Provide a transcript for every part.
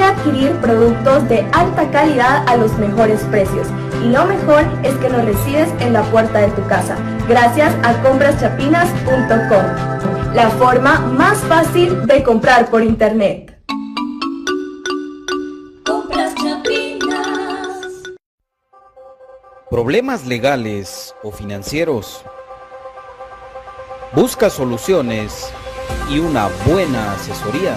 y adquirir productos de alta calidad a los mejores precios. Y lo mejor es que los recibes en la puerta de tu casa, gracias a compraschapinas.com, la forma más fácil de comprar por internet. Problemas legales o financieros Busca soluciones y una buena asesoría.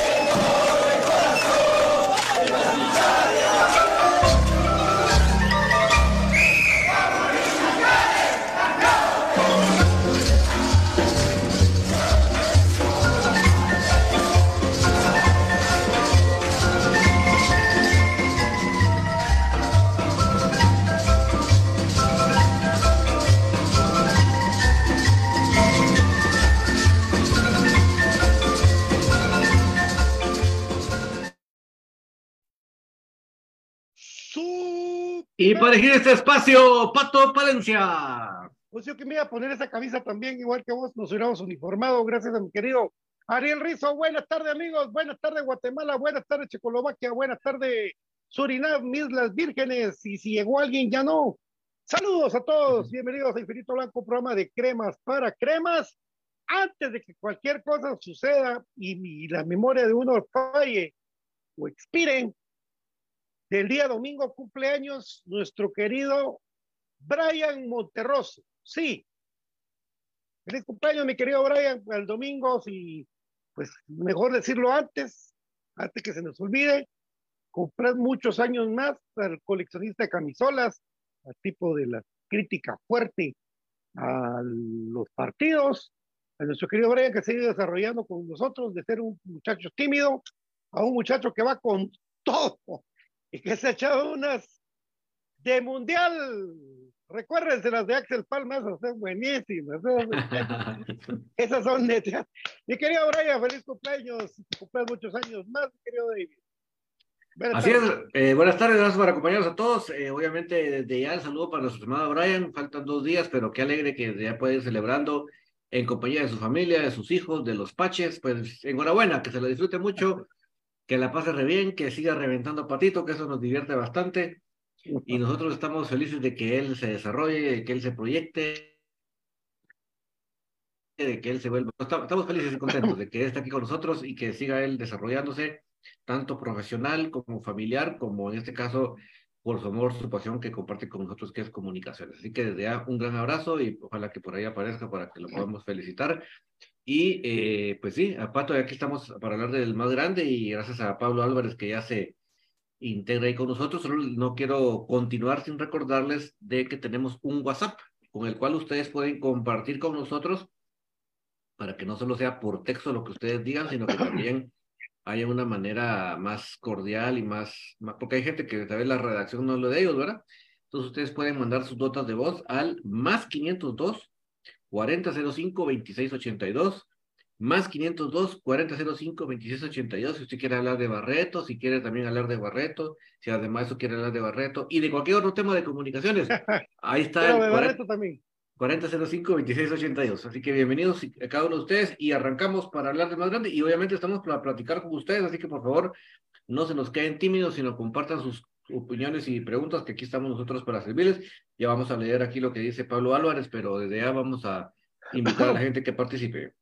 Y para elegir este espacio, Pato Palencia. Pues yo que me iba a poner esa camisa también, igual que vos, nos hubiéramos uniformado, gracias a mi querido Ariel Rizo, buenas tardes amigos, buenas tardes Guatemala, buenas tardes Checoslovaquia, buenas tardes Surinam, Islas Vírgenes, y si llegó alguien ya no. Saludos a todos, bienvenidos a Infinito Blanco, programa de cremas para cremas. Antes de que cualquier cosa suceda y, y la memoria de uno falle o expire, del día domingo cumpleaños nuestro querido Brian Monterroso. Sí. Feliz cumpleaños, mi querido Brian, el domingo, y pues mejor decirlo antes, antes que se nos olvide. Comprar muchos años más al coleccionista de camisolas, al tipo de la crítica fuerte a los partidos, a nuestro querido Brian que se ha ido desarrollando con nosotros, de ser un muchacho tímido a un muchacho que va con todo y que se ha echado unas de mundial. Recuérdense las de Axel Palma, esas son buenísimas. Esas son netas. Mi querido Brian, feliz cumpleaños. Cumpleaños muchos años más, mi querido David. Buenas Así tardes. es, eh, buenas tardes, gracias por acompañarnos a todos. Eh, obviamente, desde ya el saludo para nuestro estimado Brian. Faltan dos días, pero qué alegre que ya puede ir celebrando en compañía de su familia, de sus hijos, de los paches. Pues enhorabuena, que se lo disfrute mucho que la pase re bien, que siga reventando patito, que eso nos divierte bastante. Y nosotros estamos felices de que él se desarrolle, de que él se proyecte, de que él se vuelva. Estamos felices y contentos de que él esté aquí con nosotros y que siga él desarrollándose, tanto profesional como familiar, como en este caso por su amor, su pasión que comparte con nosotros, que es comunicaciones. Así que desde ya un gran abrazo y ojalá que por ahí aparezca para que lo podamos felicitar. Y eh, pues sí, a Pato, aquí estamos para hablar del más grande y gracias a Pablo Álvarez que ya se integra ahí con nosotros. Solo no quiero continuar sin recordarles de que tenemos un WhatsApp con el cual ustedes pueden compartir con nosotros para que no solo sea por texto lo que ustedes digan, sino que también haya una manera más cordial y más, porque hay gente que tal vez la redacción no es lo de ellos, ¿verdad? Entonces ustedes pueden mandar sus notas de voz al más 502 4005-2682, más 502 4005 2682 si usted quiere hablar de Barreto, si quiere también hablar de Barreto, si además eso quiere hablar de Barreto y de cualquier otro tema de comunicaciones. Ahí está el de Barreto también. 4005-2682. Así que bienvenidos a cada uno de ustedes y arrancamos para hablar de más grande y obviamente estamos para platicar con ustedes, así que por favor no se nos queden tímidos, sino compartan sus opiniones y preguntas, que aquí estamos nosotros para servirles. Ya vamos a leer aquí lo que dice Pablo Álvarez, pero desde ya vamos a invitar a la gente que participe.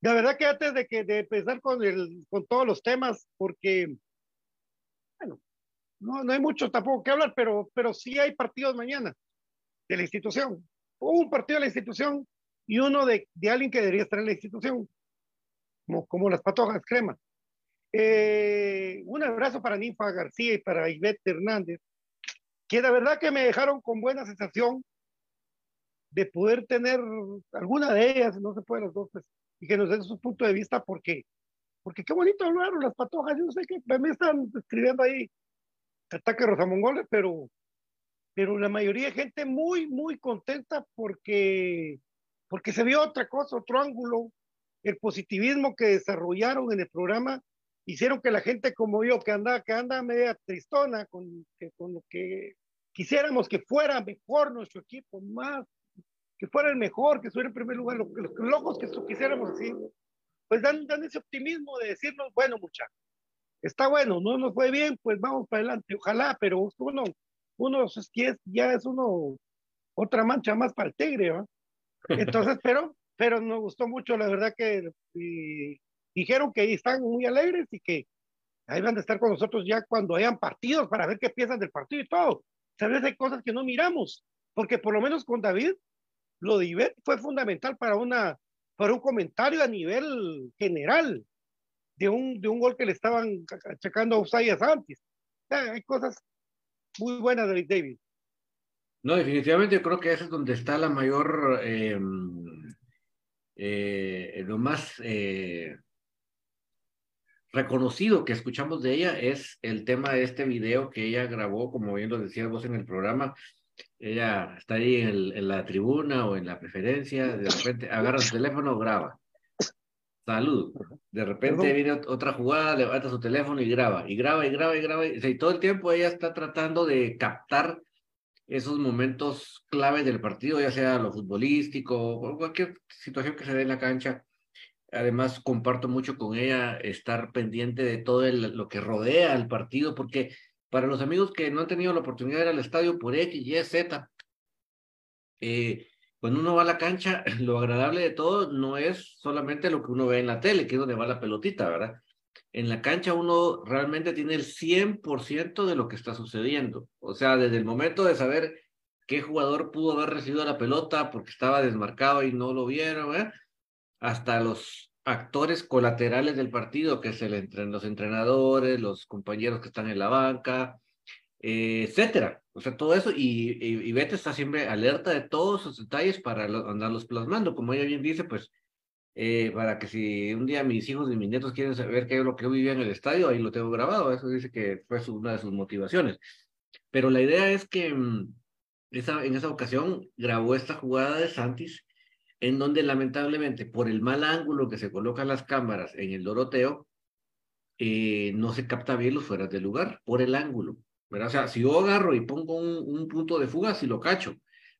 La verdad que antes de que de empezar con el con todos los temas, porque bueno, no, no hay mucho tampoco que hablar, pero, pero sí hay partidos mañana de la institución. un partido de la institución y uno de, de alguien que debería estar en la institución, como, como las patojas crema. Eh, un abrazo para Ninfa García y para Ivette Hernández, que la verdad que me dejaron con buena sensación de poder tener alguna de ellas, no se puede las dos, pues, y que nos den su punto de vista, porque, porque qué bonito hablaron las patojas, yo sé qué, me están escribiendo ahí ataque rosamongoles, pero, pero la mayoría de gente muy, muy contenta porque, porque se vio otra cosa, otro ángulo, el positivismo que desarrollaron en el programa hicieron que la gente como yo, que anda, que anda media tristona, con, que, con lo que quisiéramos que fuera mejor nuestro equipo, más, que fuera el mejor, que fuera en primer lugar, los, los locos que quisiéramos así, pues dan, dan ese optimismo de decirnos, bueno, muchachos, está bueno, no nos fue bien, pues vamos para adelante, ojalá, pero uno, uno es, ya es uno, otra mancha más para el tigre, ¿va? Entonces, pero, pero nos gustó mucho, la verdad que dijeron que están muy alegres y que ahí van a estar con nosotros ya cuando hayan partidos para ver qué piensan del partido y todo. Sabes, hay cosas que no miramos, porque por lo menos con David, lo de Ivette fue fundamental para, una, para un comentario a nivel general de un, de un gol que le estaban achacando a Usayas antes. hay cosas muy buenas de David. No, definitivamente creo que ese es donde está la mayor, eh, eh, lo más eh, reconocido que escuchamos de ella es el tema de este video que ella grabó, como bien lo decías vos en el programa. Ella está ahí en, la tribuna o en la preferencia, de repente agarra su teléfono, graba. Salud. De repente viene otra jugada, levanta su teléfono y graba, y graba, y graba, y graba. Y, todo el tiempo ella está tratando de captar esos momentos clave del partido, ya sea lo futbolístico o cualquier situación que se dé en la cancha además comparto mucho con ella estar pendiente de todo lo que rodea al partido, porque para los amigos que no han tenido la oportunidad de ir al estadio por X, Y, Z, eh, cuando uno va a la cancha, lo agradable de todo no es solamente lo que uno ve en la tele, que es donde va la pelotita, ¿verdad? En la cancha uno realmente tiene el 100% de lo que está sucediendo. O sea, desde el momento de saber qué jugador pudo haber recibido la pelota porque estaba desmarcado y no lo vieron, ¿eh? Hasta los actores colaterales del partido, que es el, los entrenadores, los compañeros que están en la banca, eh, etcétera. O sea, todo eso, y, y, Bete está siempre alerta de todos esos detalles para andarlos plasmando. Como ella bien dice, pues, eh, para que si un día mis hijos y mis nietos quieren saber qué es lo que yo vivía en el estadio, ahí lo tengo grabado. Eso dice que fue una de sus motivaciones. Pero la idea es que mm, esa, en esa ocasión grabó esta jugada de Santis, en donde lamentablemente por el mal ángulo que se colocan las cámaras en el Doroteo, eh, no se capta bien los fueras del lugar, por el ángulo. ¿verdad? O sea, si yo agarro y pongo un, punto de fuga, sí lo cacho.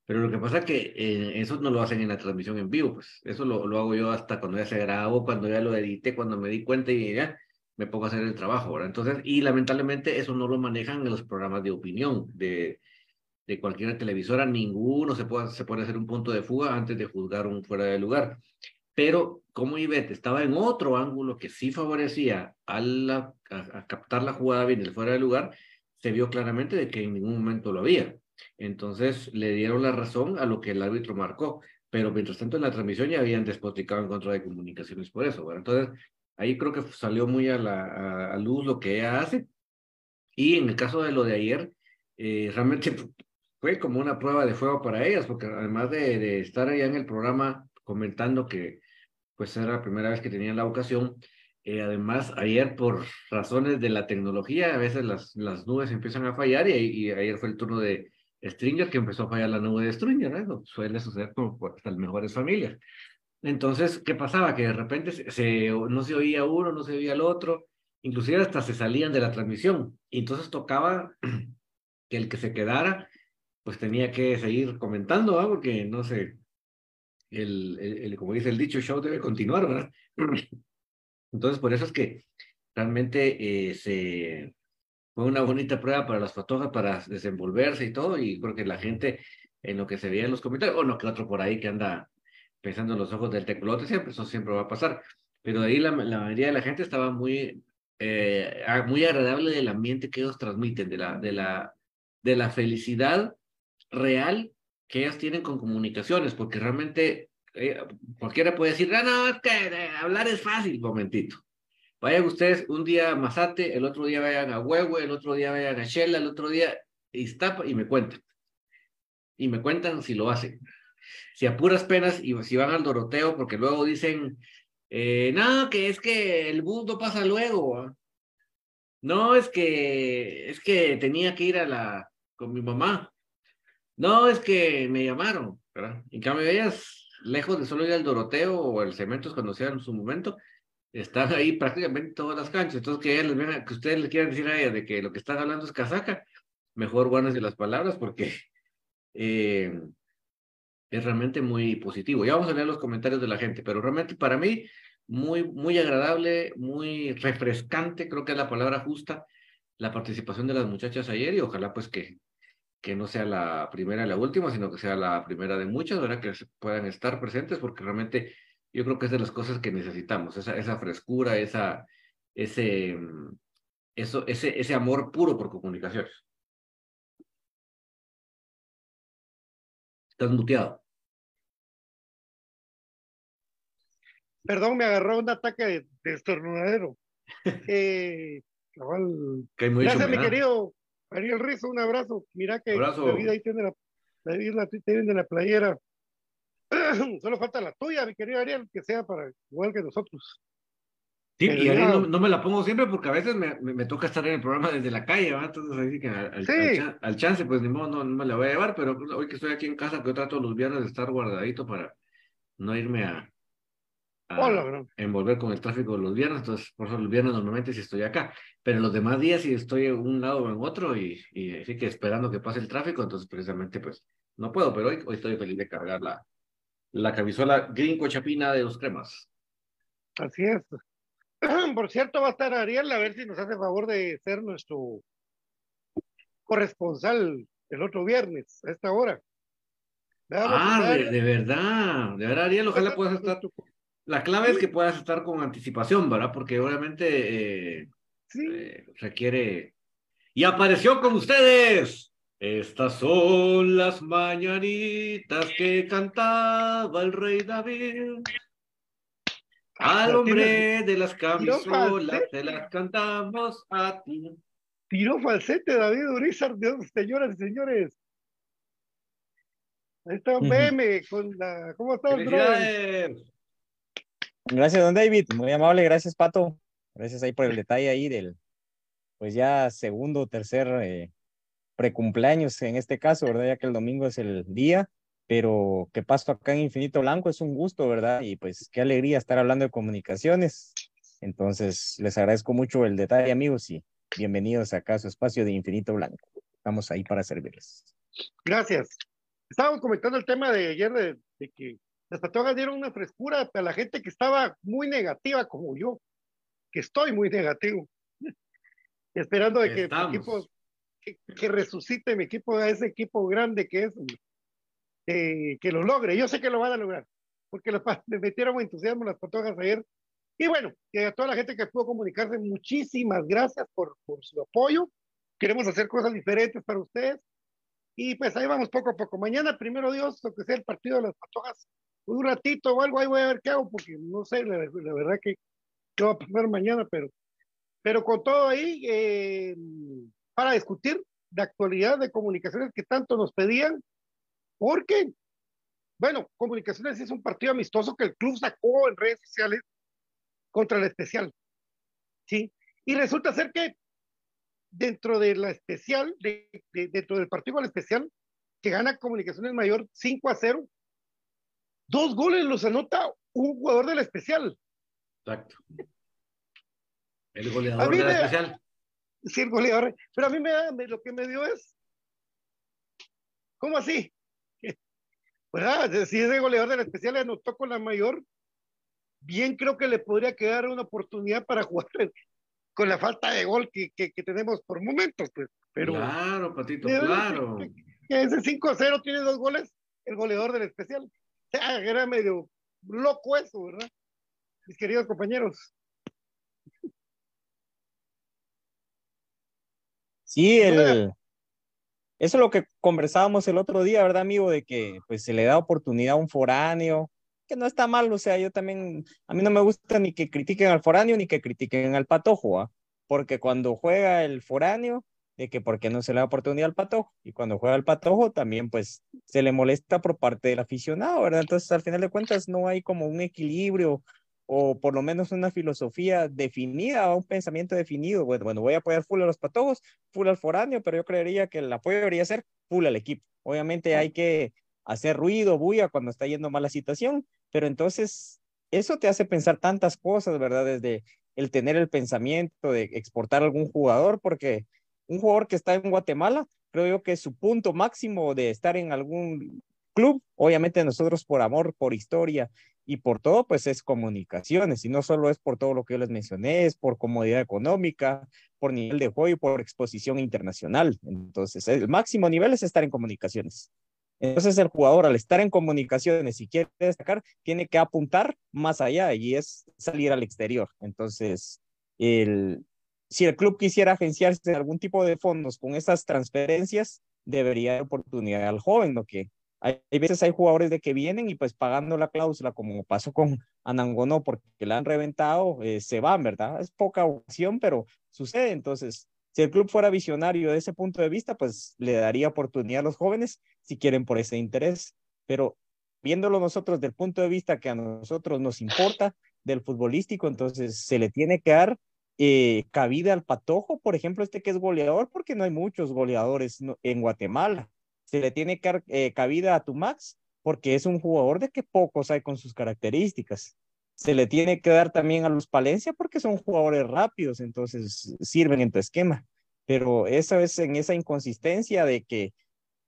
Pero lo que pasa es que eh, eso no lo hacen en la transmisión en vivo, pues eso lo, lo, hago yo hasta cuando ya se grabó, cuando ya lo edité, cuando me di cuenta y ya me pongo a hacer el trabajo, ¿verdad? Entonces, y lamentablemente eso no lo manejan en los programas de opinión de, de cualquier televisora, ninguno se puede, se puede hacer un punto de fuga antes de juzgar un fuera de lugar. Pero como Ivette estaba en otro ángulo que sí favorecía a, la, a captar la jugada bien del fuera de lugar, se vio claramente de que en ningún momento lo había. Entonces le dieron la razón a lo que el árbitro marcó, pero mientras tanto en la transmisión ya habían despotricado en contra de comunicaciones por eso. Entonces ahí creo que salió muy a la a, luz lo que ella hace. Y en el caso de lo de ayer, eh, realmente fue como una prueba de fuego para ellas, porque además de, de estar allá en el programa comentando que pues era la primera vez que tenían la ocasión, eh, además, ayer por razones de la tecnología, a veces las, las nubes empiezan a fallar y, ayer fue el turno de Stringer que empezó a fallar la nube de Stringer, ¿no? Suele suceder con hasta las mejores familias. Entonces, ¿qué pasaba? Que de repente se, no se oía uno, no se oía el otro, inclusive hasta se salían de la transmisión. Y entonces tocaba que el que se quedara, pues tenía que seguir comentando, ¿no? Porque no sé, el, el, como dice el dicho, show debe continuar, ¿verdad? Entonces, por eso es que realmente eh, se, fue una bonita prueba para las fotógrafas para desenvolverse y todo, y creo que la gente, en lo que se veía en los comentarios, o no que otro por ahí que anda pensando en los ojos del tecolote, siempre, eso siempre va a pasar. Pero de ahí la, mayoría de la gente estaba muy, eh, muy agradable del ambiente que ellos transmiten, de la, de la, de la felicidad real que ellas tienen con comunicaciones, porque realmente eh, cualquiera puede decir, no, no, es que eh, hablar es fácil, momentito. Vayan ustedes un día a Mazate, el otro día vayan a Huehue, el otro día vayan a Shela, el otro día Iztapa y me cuentan. Y me cuentan si lo hacen. Si a puras penas y si van al Doroteo, porque luego dicen, eh, no, que es que el mundo pasa luego. No, es que, es que tenía que ir a la, con mi mamá. No, es que me llamaron, ¿verdad? En cambio, ellas lejos de solo ir al Doroteo o el Cementos cuando sea en su momento, están ahí prácticamente todas las canchas. Entonces, que, que ustedes le quieran decir a ella de que lo que están hablando es casaca, mejor guárdense las palabras porque eh, es realmente muy positivo. Ya vamos a leer los comentarios de la gente, pero realmente para mí muy, muy agradable, muy refrescante, creo que es la palabra justa, la participación de las muchachas ayer y ojalá pues que que no sea la primera y la última, sino que sea la primera de muchas, ¿verdad? Que puedan estar presentes, porque realmente yo creo que es de las cosas que necesitamos, esa, esa frescura, esa, ese, mm, eso, ese, ese amor puro por comunicaciones. Estás muteado. Perdón, me agarró un ataque de, estornudadero. eh, Gracias, mi querido Ariel Rizo, un abrazo. Mira que David ahí tiene la, David la, tiene la playera. Solo falta la tuya, mi querido Ariel, que sea para igual que nosotros. Sí, y Ariel no, me la pongo siempre porque a veces me, me, toca estar en el programa desde la calle, ¿verdad? Entonces ahí que al, al, chance, pues ni modo, no, me la voy a llevar, pero hoy que estoy aquí en casa, que yo trato los viernes de estar guardadito para no irme a, envolver con el tráfico los viernes, entonces por eso los viernes normalmente sí estoy acá, pero los demás días sí estoy en un lado o en otro y, y así que esperando que pase el tráfico, entonces precisamente pues no puedo, pero hoy, hoy estoy feliz de cargar la, la camisola gringo chapina de los cremas. Así es. Por cierto, va a estar Ariel a ver si nos hace favor de ser nuestro corresponsal el otro viernes, a esta hora. ah, de, verdad, de verdad, Ariel, ojalá puedas estar. La clave es que puedas estar con anticipación, ¿verdad? Porque obviamente eh, eh, requiere. Y apareció con ustedes. Estas son las mañanitas que cantaba el rey David. Al hombre de las camisolas te las cantamos a ti. Tiró falsete David Urizar, señoras y señores. Ahí está un meme con la. ¿Cómo estás, Gracias, don David. Muy amable, gracias, Pato. Gracias ahí por el detalle ahí del, pues ya segundo tercer eh, precumpleaños en este caso, ¿verdad? Ya que el domingo es el día, pero qué paso acá en Infinito Blanco es un gusto, ¿verdad? Y pues qué alegría estar hablando de comunicaciones. Entonces, les agradezco mucho el detalle, amigos, y bienvenidos acá a su espacio de Infinito Blanco. Estamos ahí para servirles. Gracias. Estábamos comentando el tema de ayer de, que las patogas dieron una frescura a la gente que estaba muy negativa como yo, que estoy muy negativo, esperando de que mi equipo, que, resucite mi equipo a ese equipo grande que es, que lo logre. Yo sé que lo van a lograr, porque me metieron entusiasmo las patogas ayer y bueno, a toda la gente que pudo comunicarse, muchísimas gracias por, por su apoyo. Queremos hacer cosas diferentes para ustedes. Y pues ahí vamos poco a poco. Mañana, primero Dios, lo que sea el partido de las patojas, un ratito o algo, ahí voy a ver qué hago, porque no sé, la, verdad que qué va a pasar mañana, pero, pero con todo ahí, eh, para discutir de actualidad de comunicaciones que tanto nos pedían, porque, bueno, comunicaciones es un partido amistoso que el club sacó en redes sociales contra la especial. ¿Sí? Y resulta ser que dentro de la especial, de, dentro del partido la especial, que gana Comunicaciones Mayor 5 a 0, dos goles los anota un jugador de la especial. Exacto. El goleador de la especial. Sí, el goleador. Pero a mí me, da, lo que me dio es, ¿cómo así? ¿Verdad? Si ese goleador de la especial le anotó con la mayor, bien creo que le podría quedar una oportunidad para jugar con la falta de gol que, que, tenemos por momentos, pues. Pero, claro, Patito, claro. ese 5-0 tiene dos goles, el goleador del especial. Era medio loco eso, ¿verdad? Mis queridos compañeros. Sí, el, eso es lo que conversábamos el otro día, ¿verdad, amigo? De que pues se le da oportunidad a un foráneo, que no está mal, o sea, yo también, a mí no me gusta ni que critiquen al foráneo ni que critiquen al patojo, ¿ah? porque cuando juega el foráneo, de que por qué no se le da oportunidad al patojo, y cuando juega el patojo también pues se le molesta por parte del aficionado, ¿verdad? Entonces al final de cuentas no hay como un equilibrio o por lo menos una filosofía definida, un pensamiento definido. Bueno, bueno, voy a apoyar full a los patojos, full al foráneo, pero yo creería que el apoyo debería ser full al equipo. Obviamente hay que hacer ruido, bulla cuando está yendo mal la situación, pero entonces eso te hace pensar tantas cosas, ¿verdad? Desde el tener el pensamiento de exportar algún jugador, porque un jugador que está en Guatemala, creo yo que su punto máximo de estar en algún club, obviamente nosotros por amor, por historia y por todo, pues es comunicaciones, y no solo es por todo lo que yo les mencioné, es por comodidad económica, por nivel de juego y por exposición internacional. Entonces, el máximo nivel es estar en comunicaciones. Entonces el jugador al estar en comunicaciones y quiere destacar, tiene que apuntar más allá y es salir al exterior. Entonces, el, si el club quisiera agenciarse algún tipo de fondos con esas transferencias, debería dar oportunidad al joven, ¿no? Que hay, veces hay jugadores de que vienen y pues pagando la cláusula, como pasó con Anangonó, porque la han reventado, eh, se van, ¿verdad? Es poca ocasión, pero sucede. Entonces, si el club fuera visionario de ese punto de vista, pues le daría oportunidad a los jóvenes si quieren por ese interés. Pero viéndolo nosotros del punto de vista que a nosotros nos importa del futbolístico, entonces se le tiene que dar eh, cabida al patojo, por ejemplo, este que es goleador, porque no hay muchos goleadores en Guatemala. Se le tiene que eh, cabida a Tumax, porque es un jugador de que pocos hay con sus características se le tiene que dar también a los Palencia porque son jugadores rápidos, entonces sirven en tu esquema. Pero esa es en esa inconsistencia de que,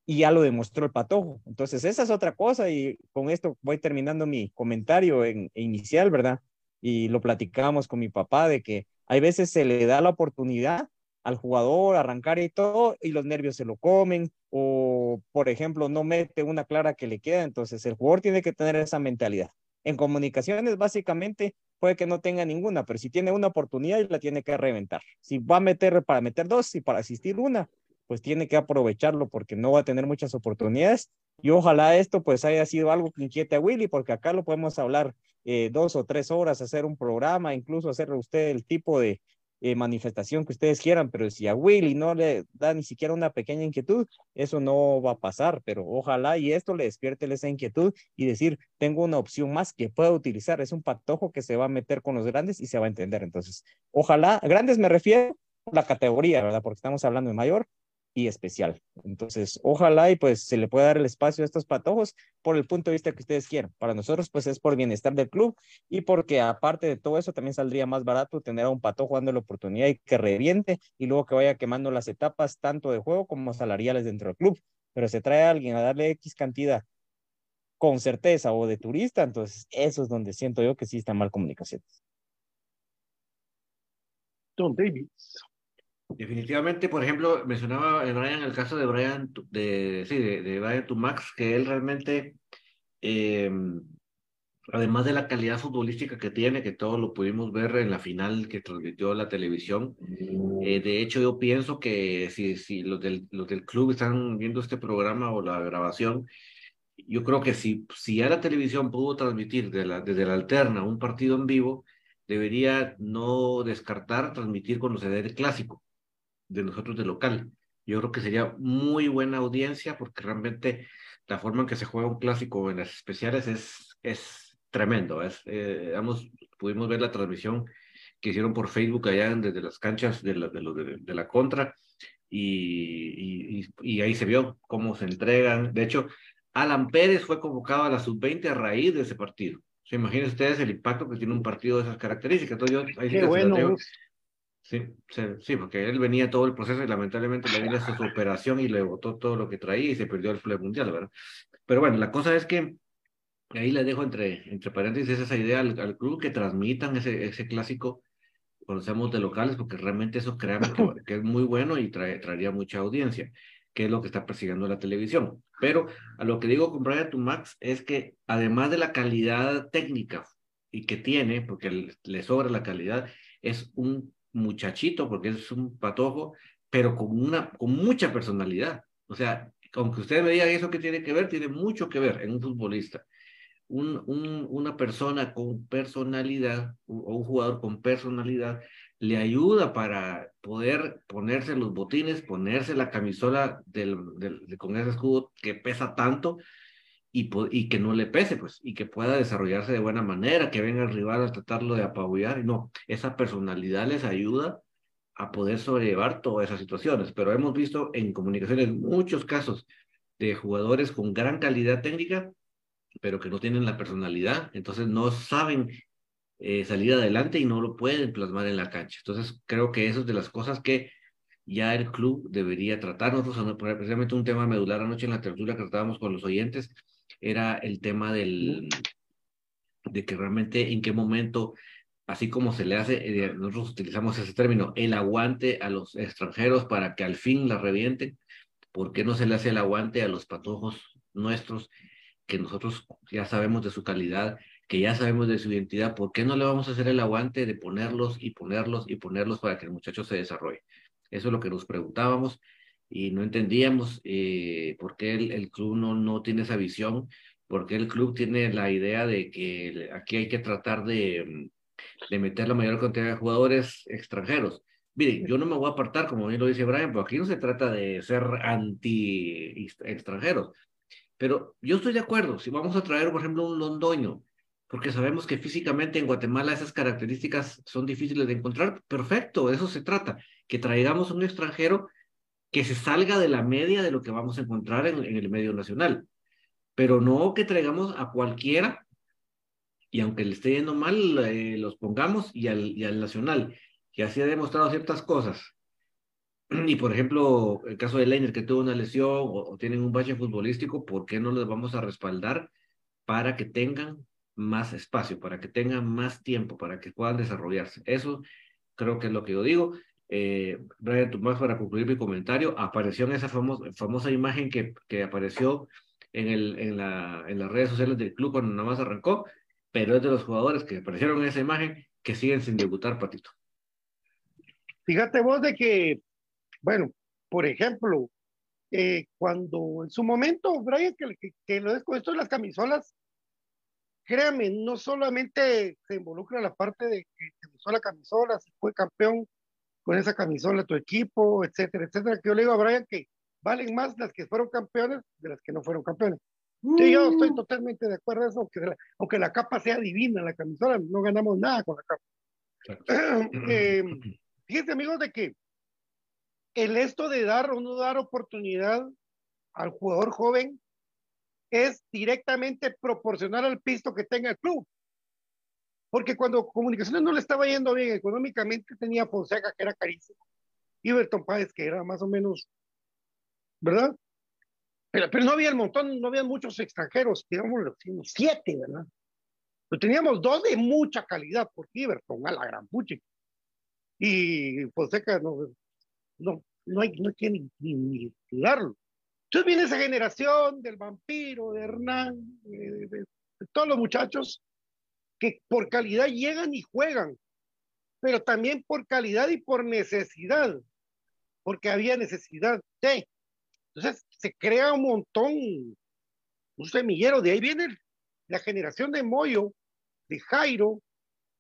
y ya lo demostró el Patojo. Entonces, esa es otra cosa, y con esto voy terminando mi comentario en, inicial, ¿verdad? y lo platicamos con mi papá de que hay veces se le da la oportunidad al jugador arrancar y todo y los nervios se lo comen o por ejemplo no mete una clara que le queda, entonces el jugador tiene que tener esa mentalidad. En comunicaciones básicamente puede que no tenga ninguna, pero si tiene una oportunidad la tiene que reventar. Si va a meter para meter dos y para asistir una, pues tiene que aprovecharlo porque no va a tener muchas oportunidades. Y ojalá esto pues haya sido algo que inquiete a Willy, porque acá lo podemos hablar eh, dos o tres horas, hacer un programa, incluso hacer usted el tipo de eh, manifestación que ustedes quieran, pero si a Willy no le da ni siquiera una pequeña inquietud, eso no va a pasar, pero ojalá y esto le despierte esa inquietud y decir, tengo una opción más que puedo utilizar, es un patojo que se va a meter con los grandes y se va a entender. Entonces, ojalá, grandes me refiero la categoría, ¿verdad? Porque estamos hablando de mayor, y especial. Entonces, ojalá y pues se le pueda dar el espacio a estos patojos por el punto de vista que ustedes quieran. Para nosotros, pues es por bienestar del club y porque aparte de todo eso, también saldría más barato tener a un patojo dando la oportunidad y que reviente y luego que vaya quemando las etapas tanto de juego como salariales dentro del club. Pero se trae a alguien a darle X cantidad con certeza o de turista, entonces eso es donde siento yo que sí está mal comunicaciones. Don Davis. Definitivamente, por ejemplo, mencionaba Brian el caso de Brian, de, de, de Brian Tumax, que él realmente, eh, además de la calidad futbolística que tiene, que todos lo pudimos ver en la final que transmitió la televisión, eh, de hecho yo pienso que si, si los, del, los del club están viendo este programa o la grabación, yo creo que si, si ya la televisión pudo transmitir de la, desde la alterna un partido en vivo, debería no descartar transmitir cuando se dé el clásico de nosotros de local. Yo creo que sería muy buena audiencia porque realmente la forma en que se juega un clásico en las especiales es, es tremendo. Es, eh, pudimos ver la transmisión que hicieron por Facebook allá desde las canchas de la, de, de, la contra y, y, y, ahí se vio cómo se entregan. De hecho, Alan Pérez fue convocado a la sub-20 a raíz de ese partido. Se imaginen ustedes el impacto que tiene un partido de esas características. Entonces yo, ahí Qué bueno. Sí, sí, porque él venía todo el proceso y lamentablemente le vino su operación y le botó todo lo que traía y se perdió el mundial, ¿verdad? Pero bueno, la cosa es que ahí le dejo entre, entre paréntesis esa idea al, al club que transmitan ese, ese clásico cuando seamos de locales, porque realmente eso que, que es muy bueno y trae, traería mucha audiencia, que es lo que está persiguiendo la televisión. Pero a lo que digo con Brian Tumax es que además de la calidad técnica y que tiene, porque le sobra la calidad, es un muchachito, porque es un patojo, pero con, una, con mucha personalidad. O sea, aunque ustedes me digan eso que tiene que ver, tiene mucho que ver en un futbolista. Un, un, una persona con personalidad o un jugador con personalidad le ayuda para poder ponerse los botines, ponerse la camisola del, con ese escudo que pesa tanto y, y, que no le pese, pues, y que pueda desarrollarse de buena manera, que venga el rival a tratarlo de apabullar. No, esa personalidad les ayuda a poder sobrellevar todas esas situaciones. Pero hemos visto en comunicaciones muchos casos de jugadores con gran calidad técnica, pero que no tienen la personalidad, entonces no saben eh, salir adelante y no lo pueden plasmar en la cancha. Entonces creo que eso es de las cosas que ya el club debería tratar. Nosotros, precisamente un tema medular anoche en la tertulia que tratábamos con los oyentes, era el tema del, de que realmente en qué momento, así como se le hace, eh, nosotros utilizamos ese término, el aguante a los extranjeros para que al fin la revienten, ¿por qué no se le hace el aguante a los patojos nuestros que nosotros ya sabemos de su calidad, que ya sabemos de su identidad, ¿por qué no le vamos a hacer el aguante de ponerlos y ponerlos y ponerlos para que el muchacho se desarrolle? Eso es lo que nos preguntábamos y no entendíamos eh, por qué el, club no, no tiene esa visión, por qué el club tiene la idea de que aquí hay que tratar de, de meter la mayor cantidad de jugadores extranjeros. Miren, yo no me voy a apartar, como bien lo dice Brian, porque aquí no se trata de ser anti-extranjeros. Pero yo estoy de acuerdo, si vamos a traer, por ejemplo, un londoño, porque sabemos que físicamente en Guatemala esas características son difíciles de encontrar, perfecto, eso se trata, que traigamos un extranjero que se salga de la media de lo que vamos a encontrar en, el medio nacional, pero no que traigamos a cualquiera y aunque le esté yendo mal, eh, los pongamos y al, y al nacional, que así ha demostrado ciertas cosas. Y por ejemplo, el caso de Leiner, que tuvo una lesión o, o, tienen un bache futbolístico, ¿por qué no les vamos a respaldar para que tengan más espacio, para que tengan más tiempo, para que puedan desarrollarse. Eso creo que es lo que yo digo. Eh, Brian Tomás, para concluir mi comentario, apareció en esa famosa imagen que, que apareció en, el, en, la, en las redes sociales del club cuando nada más arrancó, pero es de los jugadores que aparecieron en esa imagen que siguen sin debutar, Patito. Fíjate vos de que, bueno, por ejemplo, eh, cuando en su momento, Brian, que, que, que lo con esto de las camisolas, créame, no solamente se involucra la parte de que se usó la camisola, se fue campeón con esa camisola tu equipo, etcétera, etcétera, que yo le digo a Brian que valen más las que fueron campeones de las que no fueron campeones. yo estoy mm. totalmente de acuerdo en eso, aunque la, aunque la capa sea divina, la camisola, no ganamos nada con la capa. eh, fíjense amigos de que el esto de dar o no dar oportunidad al jugador joven es directamente proporcional al pisto que tenga el club. Porque cuando Comunicaciones no le estaba yendo bien económicamente, tenía Fonseca, que era carísimo, y Berton Páez, que era más o menos, ¿verdad? Pero, pero no había el montón, no había muchos extranjeros, digamos, siete, ¿verdad? Pero teníamos dos de mucha calidad, porque Iberton a la gran puche. Y Fonseca no, no, no hay, no hay que ni, ni, Entonces viene esa generación del vampiro, de Hernán, de, todos los muchachos que por calidad llegan y juegan, pero también por calidad y por necesidad, porque había necesidad de. Entonces se crea un montón, un semillero, de ahí viene la generación de Moyo, de Jairo,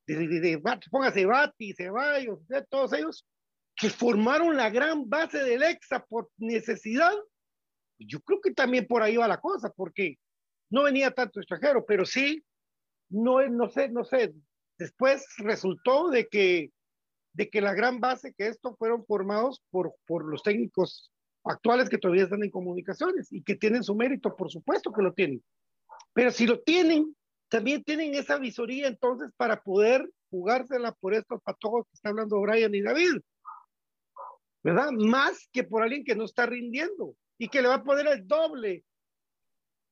de, de, de, póngase Bati, Ceballos, de todos ellos, que formaron la gran base del EXA por necesidad. Yo creo que también por ahí va la cosa, porque no venía tanto extranjero, pero sí, no, no sé, no sé. Después resultó de que, de que la gran base que esto fueron formados por, por los técnicos actuales que todavía están en comunicaciones y que tienen su mérito, por supuesto que lo tienen. Pero si lo tienen, también tienen esa visoría entonces para poder jugársela por estos patojos que está hablando Brian y David. ¿verdad? Más que por alguien que no está rindiendo y que le va a poner el doble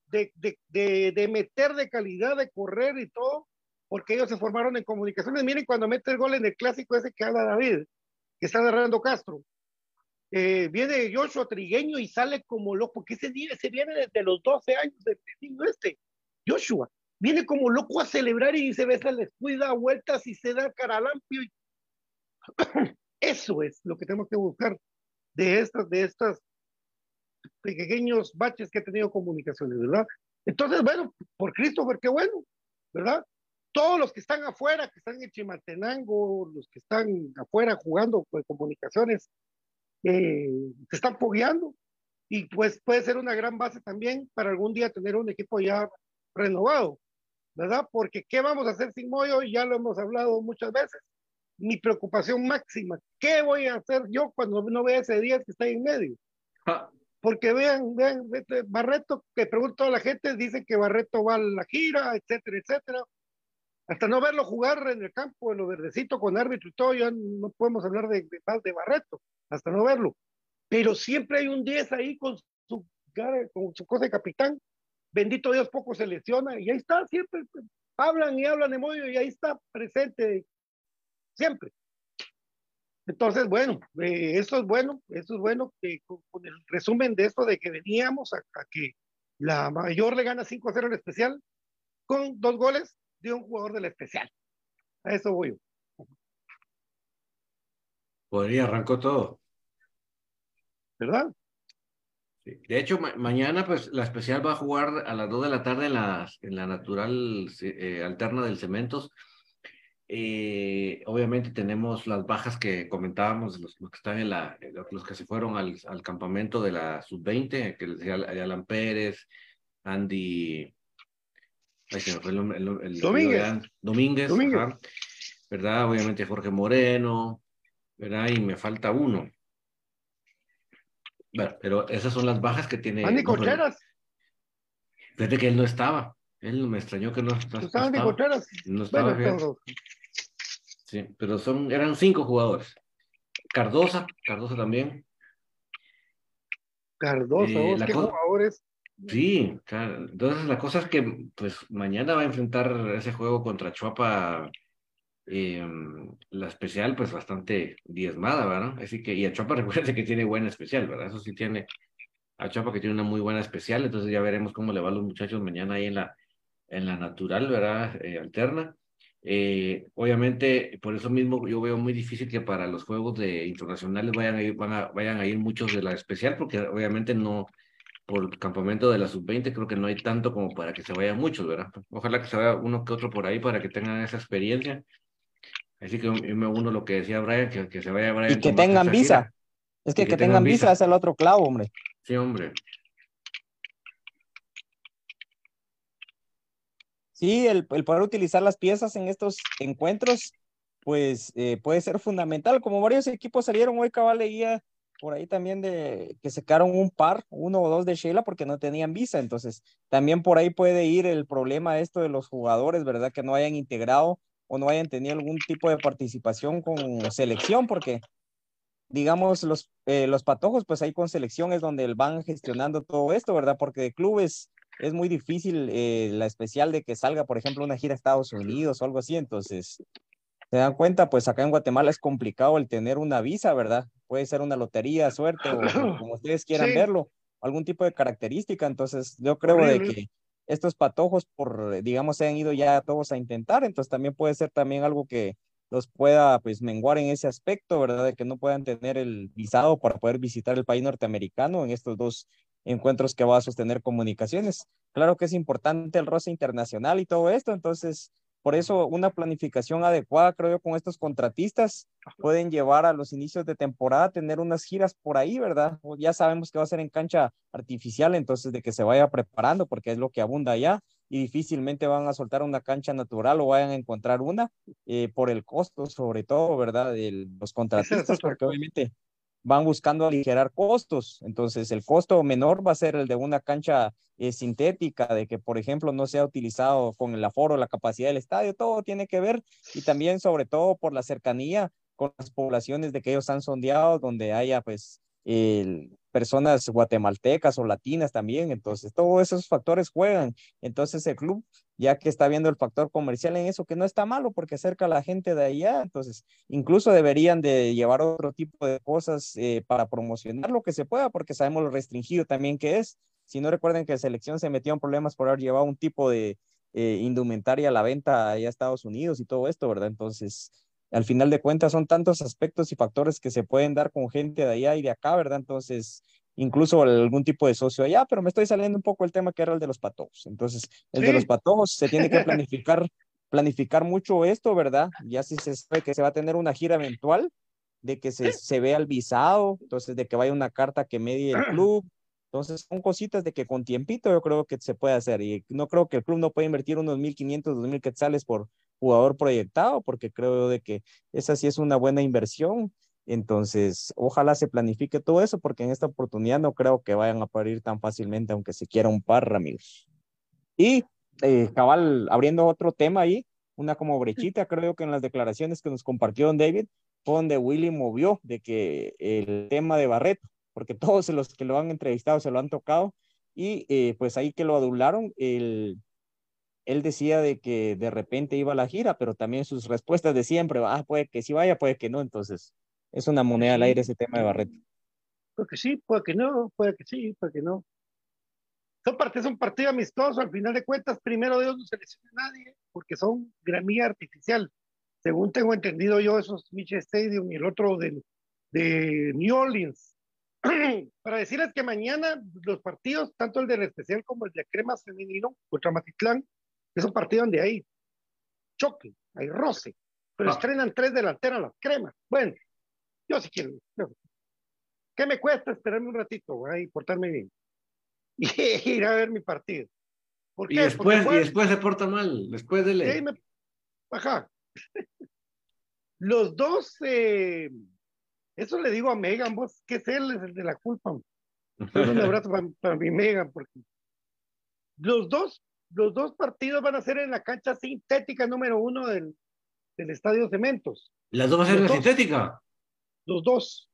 de, de, de, de, meter de calidad, de correr y todo, porque ellos se formaron en comunicaciones. Miren cuando mete el gol en el clásico ese que habla David, que está narrando Castro. Eh, viene Joshua Trigueño y sale como loco, porque ese día se viene desde los 12 años del niño este, Joshua. Viene como loco a celebrar y se besa, les cuida vueltas y se da caralampio. Y... Eso es lo que tenemos que buscar de estas, de estas pequeños baches que ha tenido comunicaciones, ¿verdad? Entonces, bueno, por Christopher, qué bueno, ¿verdad? Todos los que están afuera, que están en Chimaltenango, los que están afuera jugando pues, comunicaciones, eh, se están fogueando y pues puede ser una gran base también para algún día tener un equipo ya renovado, ¿verdad? Porque ¿qué vamos a hacer sin Moyo? Ya lo hemos hablado muchas veces mi preocupación máxima. ¿Qué voy a hacer yo cuando no vea ese día que está en medio? Ah. Porque vean, vean, Barreto, que pregunto a la gente, dice que Barreto va a la gira, etcétera, etcétera. Hasta no verlo jugar en el campo, en lo verdecito, con árbitro y todo, ya no podemos hablar de, de, de Barreto, hasta no verlo. Pero siempre hay un 10 ahí con su, con su cosa de capitán. Bendito Dios, poco se lesiona y ahí está, siempre hablan y hablan de modo y ahí está presente siempre. Entonces, bueno, eh, eso es bueno, eso es bueno, que con, el resumen de esto de que veníamos a, que la mayor le gana 5 a 0 el especial con dos goles de un jugador del especial. A eso voy. Podría arrancó todo. ¿Verdad? De hecho, mañana pues la especial va a jugar a las 2 de la tarde en la, en la natural eh, alterna del Cementos eh, obviamente tenemos las bajas que comentábamos, los, los que están en la, los que se fueron al, al campamento de la sub-20, que les decía Alan Pérez, Andy, el, Domínguez, ¿verdad? Obviamente Jorge Moreno, ¿verdad? Y me falta uno. Bueno, pero esas son las bajas que tiene. Andy Cocheras. Fíjate que él no estaba. Él me extrañó que no, no, estaba. Andy. No estaba. Bueno, Sí, pero son, eran cinco jugadores. Cardosa, Cardosa también. Cardosa, eh, ¿qué jugadores? Sí, claro. Entonces la cosa es que pues mañana va a enfrentar ese juego contra Chuapa, eh, la especial pues bastante diezmada, ¿verdad? Así que, y a Chuapa recuerden que tiene buena especial, ¿verdad? Eso sí tiene, a Chuapa que tiene una muy buena especial, entonces ya veremos cómo le va a los muchachos mañana ahí en la, en la natural, ¿verdad? Eh, alterna. Eh, obviamente, por eso mismo yo veo muy difícil que para los juegos de internacionales vayan a ir, van a, vayan a ir muchos de la especial, porque obviamente no, por el campamento de la sub-20 creo que no hay tanto como para que se vayan muchos, ¿verdad? Ojalá que se vaya uno que otro por ahí para que tengan esa experiencia. Así que me uno lo que decía Brian, que, que se vaya Brian. Y que tengan visa. Es que, que, tengan visa es el otro clavo, hombre. Sí, hombre. Sí, el, poder utilizar las piezas en estos encuentros, pues eh, puede ser fundamental. Como varios equipos salieron hoy, cabal, leía por ahí también de que se quedaron un par, uno o dos de Sheila porque no tenían visa. Entonces, también por ahí puede ir el problema esto de los jugadores, ¿verdad? Que no hayan integrado o no hayan tenido algún tipo de participación con selección, porque digamos, los, eh, los patojos, pues ahí con selección es donde van gestionando todo esto, ¿verdad? Porque de clubes es muy difícil eh, la especial de que salga, por ejemplo, una gira a Estados Unidos o algo así. Entonces, se dan cuenta, pues acá en Guatemala es complicado el tener una visa, ¿verdad? Puede ser una lotería, suerte, o como ustedes quieran verlo, algún tipo de característica. Entonces, yo creo de que estos patojos, por, digamos, se han ido ya todos a intentar, entonces también puede ser también algo que los pueda, pues, menguar en ese aspecto, ¿verdad? De que no puedan tener el visado para poder visitar el país norteamericano en estos dos encuentros que va a sostener comunicaciones. Claro que es importante el roce internacional y todo esto, entonces por eso una planificación adecuada, creo yo, con estos contratistas pueden llevar a los inicios de temporada a tener unas giras por ahí, ¿verdad? Ya sabemos que va a ser en cancha artificial, entonces de que se vaya preparando porque es lo que abunda allá y difícilmente van a soltar una cancha natural o vayan a encontrar una eh, por el costo, sobre todo, ¿verdad? De los contratistas, porque obviamente van buscando aligerar costos. Entonces, el costo menor va a ser el de una cancha eh, sintética, de que, por ejemplo, no sea utilizado con el aforo, la capacidad del estadio, todo tiene que ver y también, sobre todo, por la cercanía con las poblaciones de que ellos han sondeado, donde haya, pues, personas guatemaltecas o latinas también. Entonces, todos esos factores juegan. Entonces, el club ya que está viendo el factor comercial en eso, que no está malo porque acerca a la gente de allá, entonces incluso deberían de llevar otro tipo de cosas eh, para promocionar lo que se pueda, porque sabemos lo restringido también que es. Si no recuerden que la selección se metió en problemas por haber llevado un tipo de eh, indumentaria a la venta allá a Estados Unidos y todo esto, ¿verdad? Entonces, al final de cuentas son tantos aspectos y factores que se pueden dar con gente de allá y de acá, ¿verdad? Entonces, incluso algún tipo de socio allá, pero me estoy saliendo un poco el tema que era el de los patojos. Entonces, el de los patojos se tiene que planificar, planificar mucho esto, ¿verdad? Ya si se sabe que se va a tener una gira eventual, de que se, se vea el visado, entonces de que vaya una carta que medie el club. Entonces, son cositas de que con tiempito yo creo que se puede hacer. Y no creo que el club no pueda invertir unos 1.500, 2.000 quetzales por jugador proyectado, porque creo de que esa sí es una buena inversión entonces, ojalá se planifique todo eso, porque en esta oportunidad no creo que vayan a parir tan fácilmente, aunque se quiera un par, amigos. Y, eh, cabal, abriendo otro tema ahí, una como brechita, creo que en las declaraciones que nos compartió Don David, fue donde Willy movió de que el tema de Barreto, porque todos los que lo han entrevistado se lo han tocado, y eh, pues ahí que lo adularon, él decía de que de repente iba a la gira, pero también sus respuestas de siempre, ah, puede que sí vaya, puede que no, entonces es una moneda al aire ese tema de Barreto. Puede que sí, puede que no, puede que sí, puede que no. Son partidos, un partido amistoso, al final de cuentas, primero Dios no selecciona a nadie, porque son gramía artificial. Según tengo entendido yo, esos Mitchell Stadium y el otro de, de New Orleans. Para decirles que mañana los partidos, tanto el del especial como el de Cremas Femenino contra Matitlán, es un partido donde hay choque, hay roce, pero ah. estrenan tres delanteras las cremas. Bueno, yo sí quiero. ¿Qué me cuesta esperarme un ratito y portarme bien? Y ir a ver mi partido. ¿Por Y después, y después se porta mal, después de leer. Me... Ajá. Los dos, eh... eso le digo a Megan, vos, que es él, es el de la culpa. un abrazo para, mi Megan, porque los dos, los dos partidos van a ser en la cancha sintética número uno del, del Estadio Cementos. ¿Las dos van a ser en la sintética? Los dos.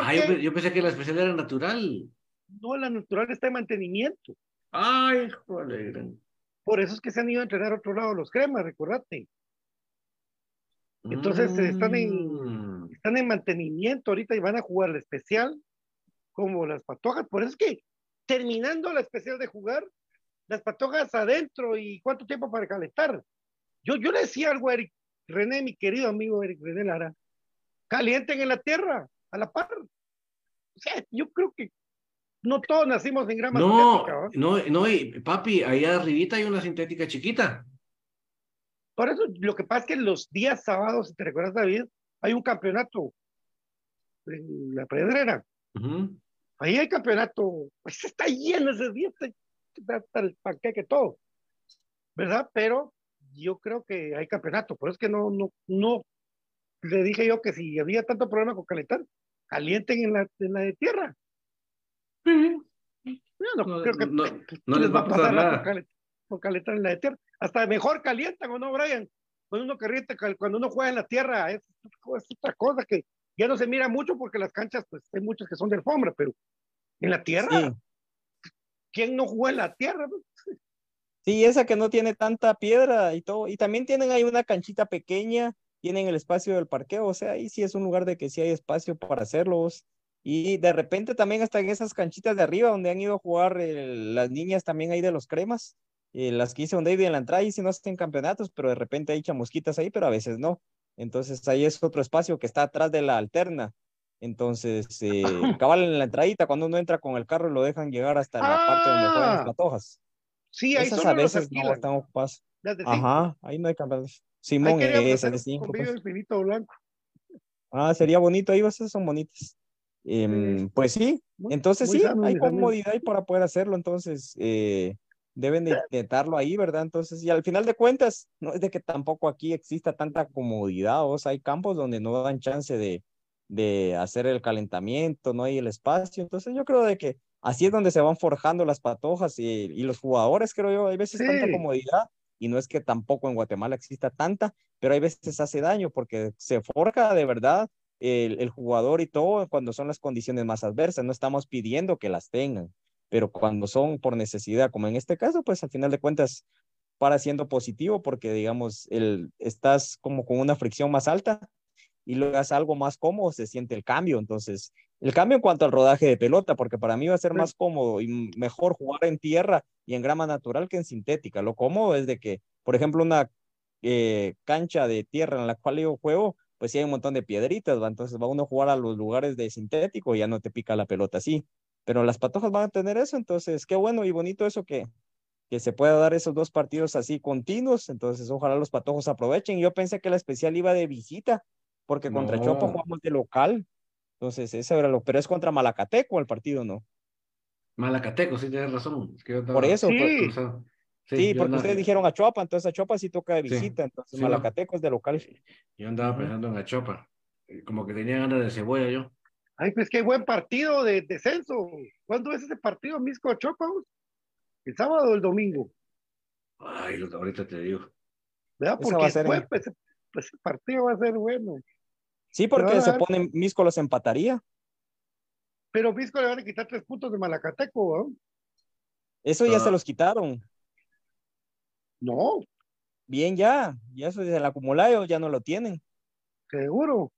Ah, yo, pensé que la especial era natural. No, la natural está en mantenimiento. Ay, joder. Por eso es que se han ido a entrenar a otro lado los cremas, recordate. Entonces están en, Mm. están en mantenimiento ahorita y van a jugar la especial como las patojas. Por eso es que terminando la especial de jugar, las patojas adentro y cuánto tiempo para calentar. Yo, yo le decía algo a Eric René, mi querido amigo Eric René Lara, calienten en la tierra, a la par. O sea, yo creo que no todos nacimos en grama No, sintética, ¿va? no, no, y papi, ahí arribita hay una sintética chiquita. Por eso lo que pasa es que los días sábados, si te recuerdas, David, hay un campeonato en la pedrera. Ujú. Ahí hay campeonato, pues está lleno ese día, está, está hasta el panqueque todo, ¿verdad? Pero yo creo que hay campeonato, por eso es que no, no, no, le dije yo que si había tanto problema con calentar, calienten en la, en la de tierra. No, No, creo que no- ¿qué no les va a pasar nada nada. por calentar, por calentar en la de tierra. Hasta mejor calientan o no, Brian. Cuando uno calienta, cal- cuando uno juega en la tierra, es, es otra cosa que ya no se mira mucho porque las canchas, pues hay muchas que son de alfombra, pero en la tierra, Sí. ¿quién no jugó en la tierra? Sí, esa que no tiene tanta piedra y todo. Y también tienen ahí una canchita pequeña, tienen el espacio del parqueo, o sea, ahí sí es un lugar de que sí hay espacio para hacerlos. Y de repente también hasta en esas canchitas de arriba donde han ido a jugar las niñas también ahí de los cremas, eh, las que hizo un David en la entrada, y si no hacen campeonatos, pero de repente hay chamusquitas ahí, pero a veces no. Entonces ahí es otro espacio que está atrás de la alterna. Entonces, eh, cabal en la entradita, cuando uno entra con el carro, lo dejan llegar hasta la parte donde juegan Ah, las patojas. Sí, ahí Esas a veces no están ocupadas. Las de. Ajá, ahí no hay campeonatos. Simón, hacer de cinco. convivio pues. infinito blanco. Ah, sería bonito, ahí esas son bonitas. Em, pues sí, Muy- entonces muy sí, sano, hay comodidad ahí para poder hacerlo, entonces eh, deben de intentarlo ahí, ¿verdad? Entonces, y al final de cuentas, no es de que tampoco aquí exista tanta comodidad, o sea, hay campos donde no dan chance de, de hacer el calentamiento, no hay el espacio, entonces yo creo de que así es donde se van forjando las patojas y, y los jugadores, creo yo, hay veces tanta Sí. comodidad y no es que tampoco en Guatemala exista tanta, pero hay veces hace daño porque se forja de verdad el, el jugador y todo cuando son las condiciones más adversas. No estamos pidiendo que las tengan, pero cuando son por necesidad, como en este caso, pues al final de cuentas para siendo positivo porque digamos, el, estás como con una fricción más alta y luego haces algo más cómodo, se siente el cambio. Entonces, el cambio en cuanto al rodaje de pelota, porque para mí va a ser más cómodo y mejor jugar en tierra y en grama natural que en sintética. Lo cómodo es de que, por ejemplo, una eh, cancha de tierra en la cual yo juego, pues sí hay un montón de piedritas, ¿va? Entonces va uno a jugar a los lugares de sintético y ya no te pica la pelota así. Pero las patojas van a tener eso, entonces qué bueno y bonito eso que, que se pueda dar esos dos partidos así continuos. Entonces ojalá los patojos aprovechen. Yo pensé que la especial iba de visita, porque contra No. Chopa jugamos de local. Entonces, ese era lo, pero es contra Malacateco el partido, ¿no? Malacateco, sí, tienes razón. Es que yo andaba Por eso, Sí. pues. Sí, porque andaba- ustedes dijeron a Chopa, entonces a Chopa sí toca de Sí, visita, entonces sí, no. Malacateco es de local. Yo andaba pensando en Achopa. Eh, Como que tenía ganas de cebolla yo. Ay, pues qué buen partido de descenso. ¿Cuándo es ese partido, Misco Chopa? ¿El sábado o el domingo? Ay, ahorita te digo. ¿Verdad? Esa va Porque a ser en- pues, pues, el partido va a ser bueno. Sí, porque se dar- pone Misco los empataría. Pero Misco le van a quitar tres puntos de Malacateco, ¿no? Eso ya Ah. se los quitaron. No, Bien ya, ya eso desde el acumulado ya no lo tienen. seguro.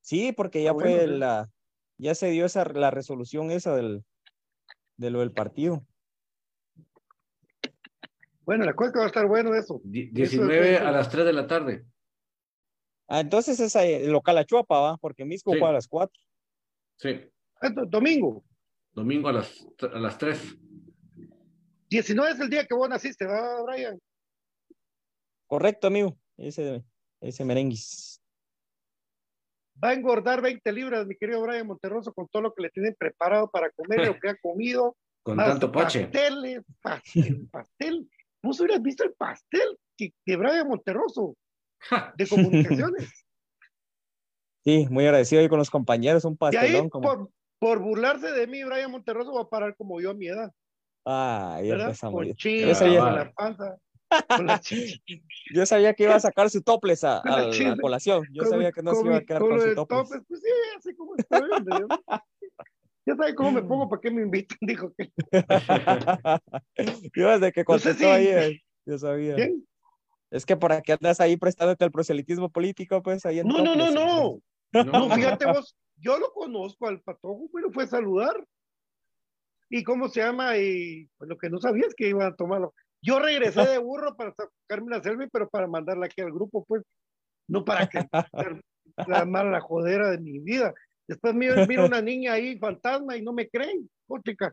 Sí, porque ya Ah, fue bueno, la, ya se dio esa la resolución esa del, de lo del partido. Bueno, la cosa que va a estar bueno eso. Die- Eso es 19 eso. a las 3 de la tarde. Ah, entonces es local a Chuapa, ¿va? Porque Misco Sí. juega a las 4. Sí. Do- Domingo. Domingo a las, a las 3. 19 es el día que vos naciste, ¿verdad, Brian? Correcto, amigo. Ese, ese merenguis. Va a engordar 20 libras, mi querido Brian Monterroso, con todo lo que le tienen preparado para comer, lo que ha comido. Con más tanto pache. Pasteles, pastel, pastel. Vos hubieras visto el pastel que, que Brian Monterroso. de comunicaciones. Sí, muy agradecido ahí con los compañeros, un y ahí, pastelón como. por, por burlarse de mí, Brian Monterroso va a parar como yo a mi edad, Ah, ya. Con sabía- con la panza, con la chicha. Yo sabía que iba a sacar su toples a, la la chile. colación. Yo con sabía que no se iba a quedar con su toples. topes, pues sí, así como estoy, hombre, yo. Ya sabe cómo me pongo, ¿para qué me invitan? Dijo que. yo desde que No sé contestó si- ahí, eh, yo sabía. ¿Quién? Es que para que andas ahí prestándote al proselitismo político, pues ahí en No, no, no, no. No, No, fíjate vos, yo lo conozco al patojo, pero fue a saludar. ¿Y cómo se llama? Y pues lo que no sabía es que iba a tomarlo. Yo regresé de burro para sacarme la selfie, pero para mandarla aquí al grupo, pues, no para que la mala jodera de mi vida. Después miro, miro una niña ahí, fantasma, y no me creen. Ótica,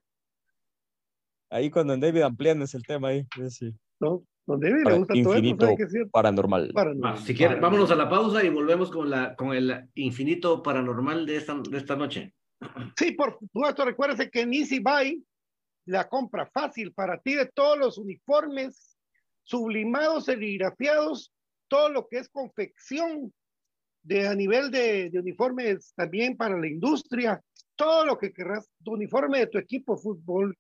Ahí con Don David ampliando es el tema ahí. sí, sí. ¿no? Donde me Para gusta todo infinito ¿sabe qué es cierto? paranormal. Para Va, si quieren, vámonos a la pausa y volvemos con, la, con el infinito paranormal de esta, de esta noche. Sí, por supuesto, recuérdese que en Easy Buy, la compra fácil para ti de todos los uniformes sublimados, serigrafiados, todo lo que es confección de a nivel de, de uniformes también para la industria, todo lo que querrás, tu uniforme de tu equipo de fútbol,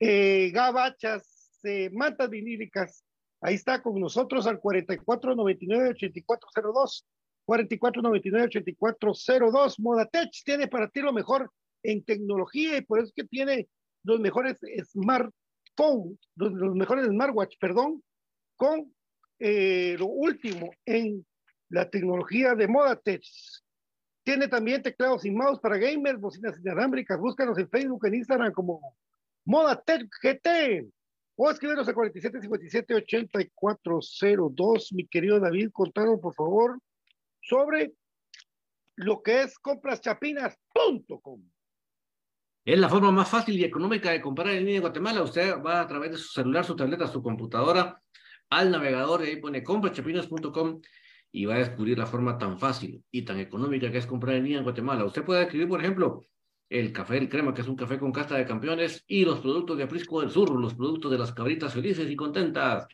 eh, gabachas, eh, mantas vinílicas, ahí está con nosotros al 4499-8402. 4499-8402. Modatech tiene para ti lo mejor en tecnología y por eso es que tiene los mejores smartphones, los, los mejores smartwatch, perdón, con eh, lo último en la tecnología de Modatech. Tiene también teclados y mouse para gamers, bocinas inalámbricas. Búscanos en Facebook, en Instagram como Modatech GT. O escríbenos a 4757-8402. Mi querido David, contanos por favor sobre lo que es compraschapinas.com. Es la forma más fácil y económica de comprar en línea en Guatemala. Usted va a través de su celular, su tableta, su computadora al navegador y ahí pone comprachapinas.com y va a descubrir la forma tan fácil y tan económica que es comprar en línea en Guatemala. Usted puede adquirir, por ejemplo, el café del crema, que es un café con casta de campeones, y los productos de Aprisco del Sur, los productos de las cabritas felices y contentas.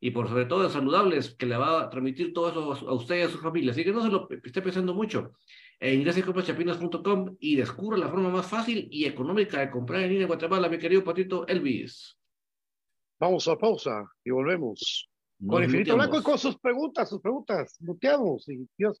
Y por sobre todo saludables, que le va a transmitir todo eso a usted y a su familia. Así que no se lo esté pensando mucho. E ingrese a comprachapinas.com y descubra la forma más fácil y económica de comprar en línea en Guatemala, mi querido patito Elvis. Vamos a pausa y volvemos. Nos con Infinito. Blanco y con sus preguntas, sus preguntas. Muteamos y Dios.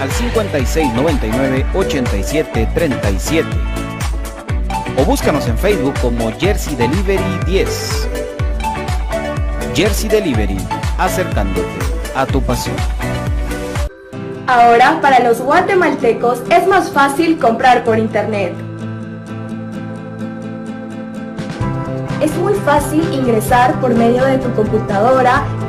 al 5699-8737 o búscanos en Facebook como Jersey Delivery 10. Jersey Delivery, acercándote a tu pasión. Ahora, para los guatemaltecos es más fácil comprar por internet. Es muy fácil ingresar por medio de tu computadora,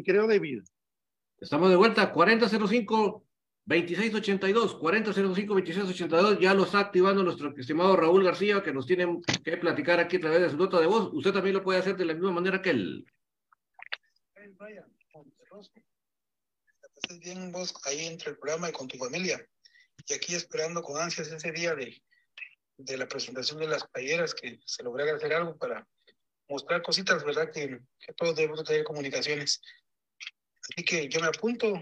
Mi querido David. Estamos de vuelta, 4005 2682, 4005 2682, ya lo está activando nuestro estimado Raúl García, que nos tiene que platicar aquí a través de su nota de voz. Usted también lo puede hacer de la misma manera que él. Estás bien vos ahí entre el programa y con tu familia. Y aquí esperando con ansias ese día de, de la presentación de las playeras, que se lograra hacer algo para mostrar cositas, ¿verdad? Que, que todos debemos tener comunicaciones. Así que yo me apunto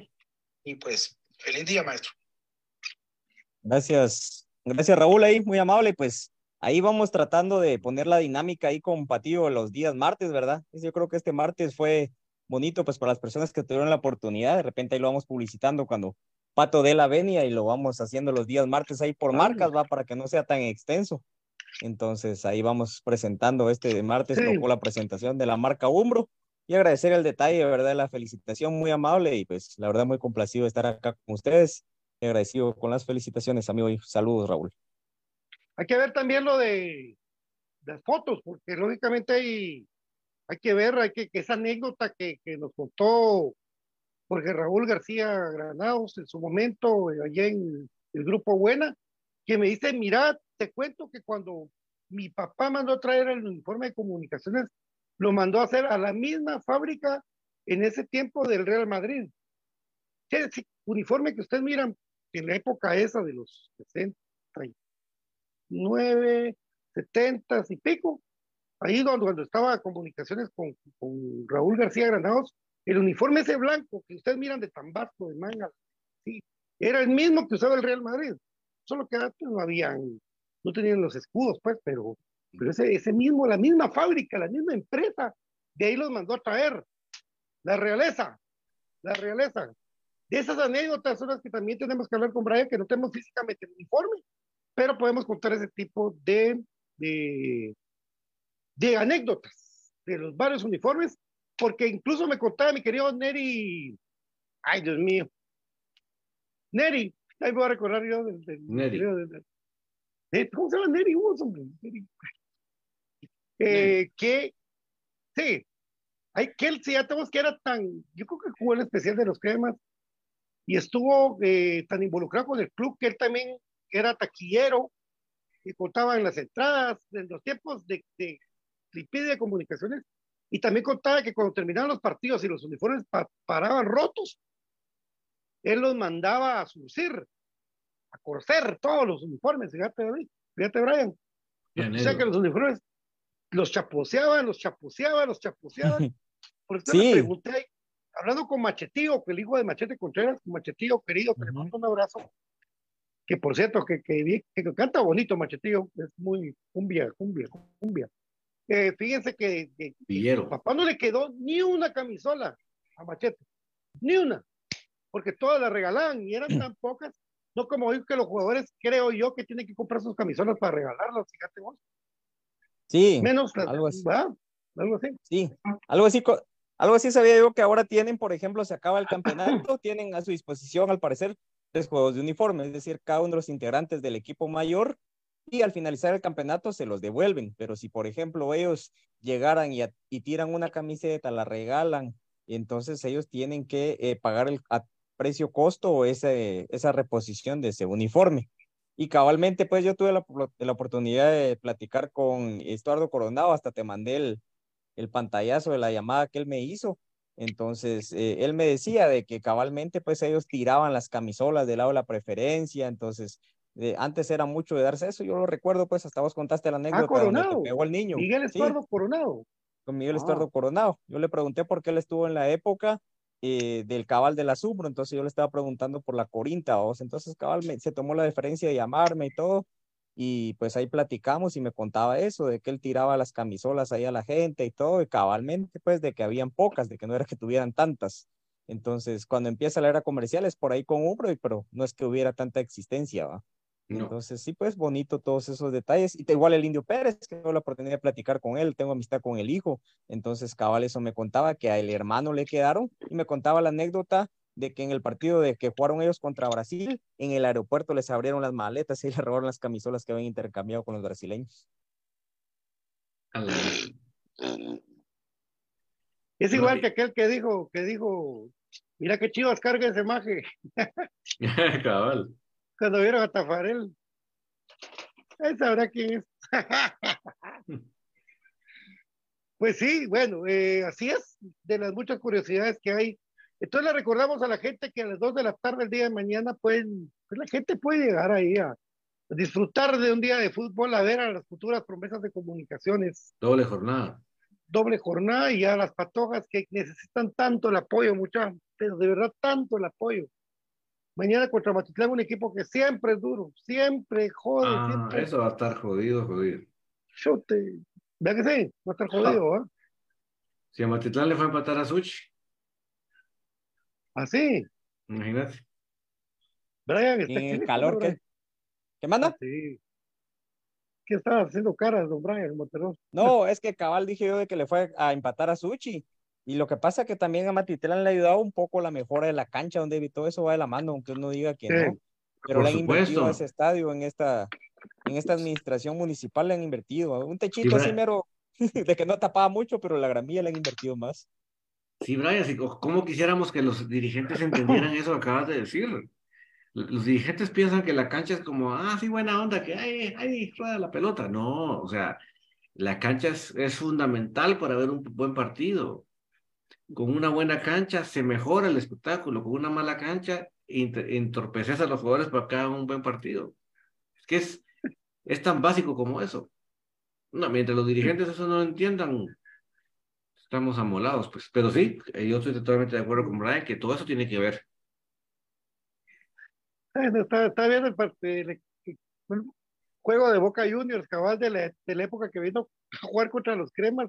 y pues feliz día, maestro. Gracias, gracias Raúl ahí, muy amable, pues ahí vamos tratando de poner la dinámica ahí con Patillo los días martes, ¿verdad? Yo creo que este martes fue bonito pues para las personas que tuvieron la oportunidad, de repente ahí lo vamos publicitando cuando Pato dé la venia y lo vamos haciendo los días martes ahí por marcas, va, para que no sea tan extenso. Entonces ahí vamos presentando este de martes, Sí. tocó la presentación de la marca Umbro y agradecer el detalle, ¿verdad? La felicitación muy amable y pues la verdad muy complacido de estar acá con ustedes y agradecido con las felicitaciones, amigo. Y saludos, Raúl. Hay que ver también lo de las fotos, porque lógicamente hay, hay que ver, hay que, que esa anécdota que, que nos contó Jorge Raúl García Granados en su momento, eh, allá en el grupo Buena, que me dice, mira, te cuento que cuando mi papá mandó a traer el uniforme de comunicaciones, lo mandó a hacer a la misma fábrica en ese tiempo del Real Madrid. Ese uniforme que ustedes miran en la época esa de los 60 y 9, 70 y pico, ahí cuando, cuando estaba comunicaciones con, con Raúl García Granados, el uniforme ese blanco que ustedes miran de tan vasco, de manga, sí, era el mismo que usaba el Real Madrid, solo que antes no habían, no tenían los escudos, pues, pero, pero ese, ese mismo, la misma fábrica, la misma empresa, de ahí los mandó a traer, la realeza, la realeza. De esas anécdotas son las que también tenemos que hablar con Brian, que no tenemos físicamente el uniforme, pero podemos contar ese tipo de, de, de anécdotas de los varios uniformes, porque incluso me contaba mi querido Neri, ay Dios mío, Neri, ahí voy a recordar yo del, del- Neri. del- del- de- ¿cómo se llama Neri? Neri. Eh, que, sí, hay que él, sí, ya tenemos que era tan, yo creo que jugó el especial de los cremas y estuvo eh, tan involucrado con el club que él también era taquillero y contaba en las entradas en los tiempos de, de Tripide de comunicaciones y también contaba que cuando terminaban los partidos y los uniformes pa- paraban rotos, él los mandaba a surcir, a coser todos los uniformes, fíjate, fíjate, Brian. Bien, O sea que los uniformes los chaposeaban, los chaposeaban, los chaposeaban. Por eso Sí. le pregunté, ahí, hablando con Machetío, que el hijo de Machete Contreras, Machetío querido, que le mando un abrazo. Que por cierto, que, que, canta bonito Machetío, es muy cumbia, cumbia, cumbia. Eh, fíjense que, que papá no le quedó ni una camisola a Machete, ni una, porque todas la regalaban y eran tan pocas, no como hoy que los jugadores, creo yo, que tienen que comprar sus camisolas para regalarlas, fíjate vos Sí, menos las- algo así. algo así. Sí, algo así, algo así sabía yo que ahora tienen, por ejemplo, se acaba el campeonato, tienen a su disposición, al parecer, tres juegos de uniforme, es decir, cada uno de los integrantes del equipo mayor, y al finalizar el campeonato se los devuelven. Pero si, por ejemplo, ellos llegaran y, a- y tiran una camiseta, la regalan, entonces ellos tienen que eh, pagar el a precio costo o ese, esa reposición de ese uniforme. Y cabalmente, pues yo tuve la, la oportunidad de platicar con Estuardo Coronado, hasta te mandé el, el pantallazo de la llamada que él me hizo. Entonces, eh, él me decía de que cabalmente, pues ellos tiraban las camisolas del lado de la preferencia. Entonces, eh, antes era mucho de darse eso. Yo lo recuerdo, pues hasta vos contaste la anécdota donde te Coronado. pegó el niño. Miguel Sí, Estuardo Coronado. con Miguel Ah. Estuardo Coronado. Yo le pregunté por qué él estuvo en la época eh, del cabal de la Subro, entonces yo le estaba preguntando por la Corinta, vos. Entonces cabal se tomó la deferencia de llamarme y todo, y pues ahí platicamos y me contaba eso, de que él tiraba las camisolas ahí a la gente y todo, y cabalmente pues de que habían pocas, de que no era que tuvieran tantas. Entonces, cuando empieza la era comercial es por ahí con Umbro, y- pero no es que hubiera tanta existencia, ¿va? No. Entonces, sí, pues bonito todos esos detalles. Y te- igual el Indio Pérez, que tengo la oportunidad de platicar con él, tengo amistad con el hijo. Entonces, cabal, eso me contaba que a el hermano le quedaron y me contaba la anécdota de que en el partido de que jugaron ellos contra Brasil, en el aeropuerto les abrieron las maletas y le robaron las camisolas que habían intercambiado con los brasileños. Es igual que aquel que dijo, que dijo, mira qué chivas carga ese maje Cabal. Cuando vieron a Tafarel. Él sabrá quién es. Pues sí, bueno, eh, así es, de las muchas curiosidades que hay. Entonces le recordamos a la gente que a las 2 de la tarde el día de mañana pueden, pues la gente puede llegar ahí a disfrutar de un día de fútbol, a ver a las futuras promesas de comunicaciones, Doble jornada. doble jornada y a las patojas que necesitan tanto el apoyo, muchachos, pero de verdad tanto el apoyo. Mañana contra Matitlán, un equipo que siempre es duro, siempre jode, Ah, siempre eso va a estar jodido, jodido. chote. ¿Verdad que sí? Va a estar jodido, ¿ah? Si a Matitlán le fue a empatar a Such, Así. imagínate. Brian, está en el calor que... ¿Qué manda? Sí. ¿Qué estaba haciendo caras, don Brian Monterrey? No, es que cabal dije yo de que le fue a empatar a Suchi. Y lo que pasa que también a Matitlán le ha ayudado un poco la mejora de la cancha, donde todo eso va de la mano, aunque uno diga que Sí. no. Pero le han invertido a ese estadio en esta, en esta administración municipal, le han invertido. Un techito Sí, así mero, de que no tapaba mucho, pero la gramilla le han invertido más. Sí, Brian, sí, ¿cómo quisiéramos que los dirigentes entendieran eso que acabas de decir? Los dirigentes piensan que la cancha es como, ah, sí, buena onda, que ay, ay, rueda la pelota. No, o sea, la cancha es, es fundamental para ver un buen partido. Con una buena cancha se mejora el espectáculo, con una mala cancha ent- entorpeces a los jugadores para que hagan un buen partido. Es que es, es tan básico como eso. No, mientras los dirigentes eso no lo entiendan, estamos amolados, pues. Pero sí, eh, yo estoy totalmente de acuerdo con Brian que todo eso tiene que ver. Está, bien el, el- el juego de Boca Juniors, cabal de la, de la época que vino a jugar contra los cremas.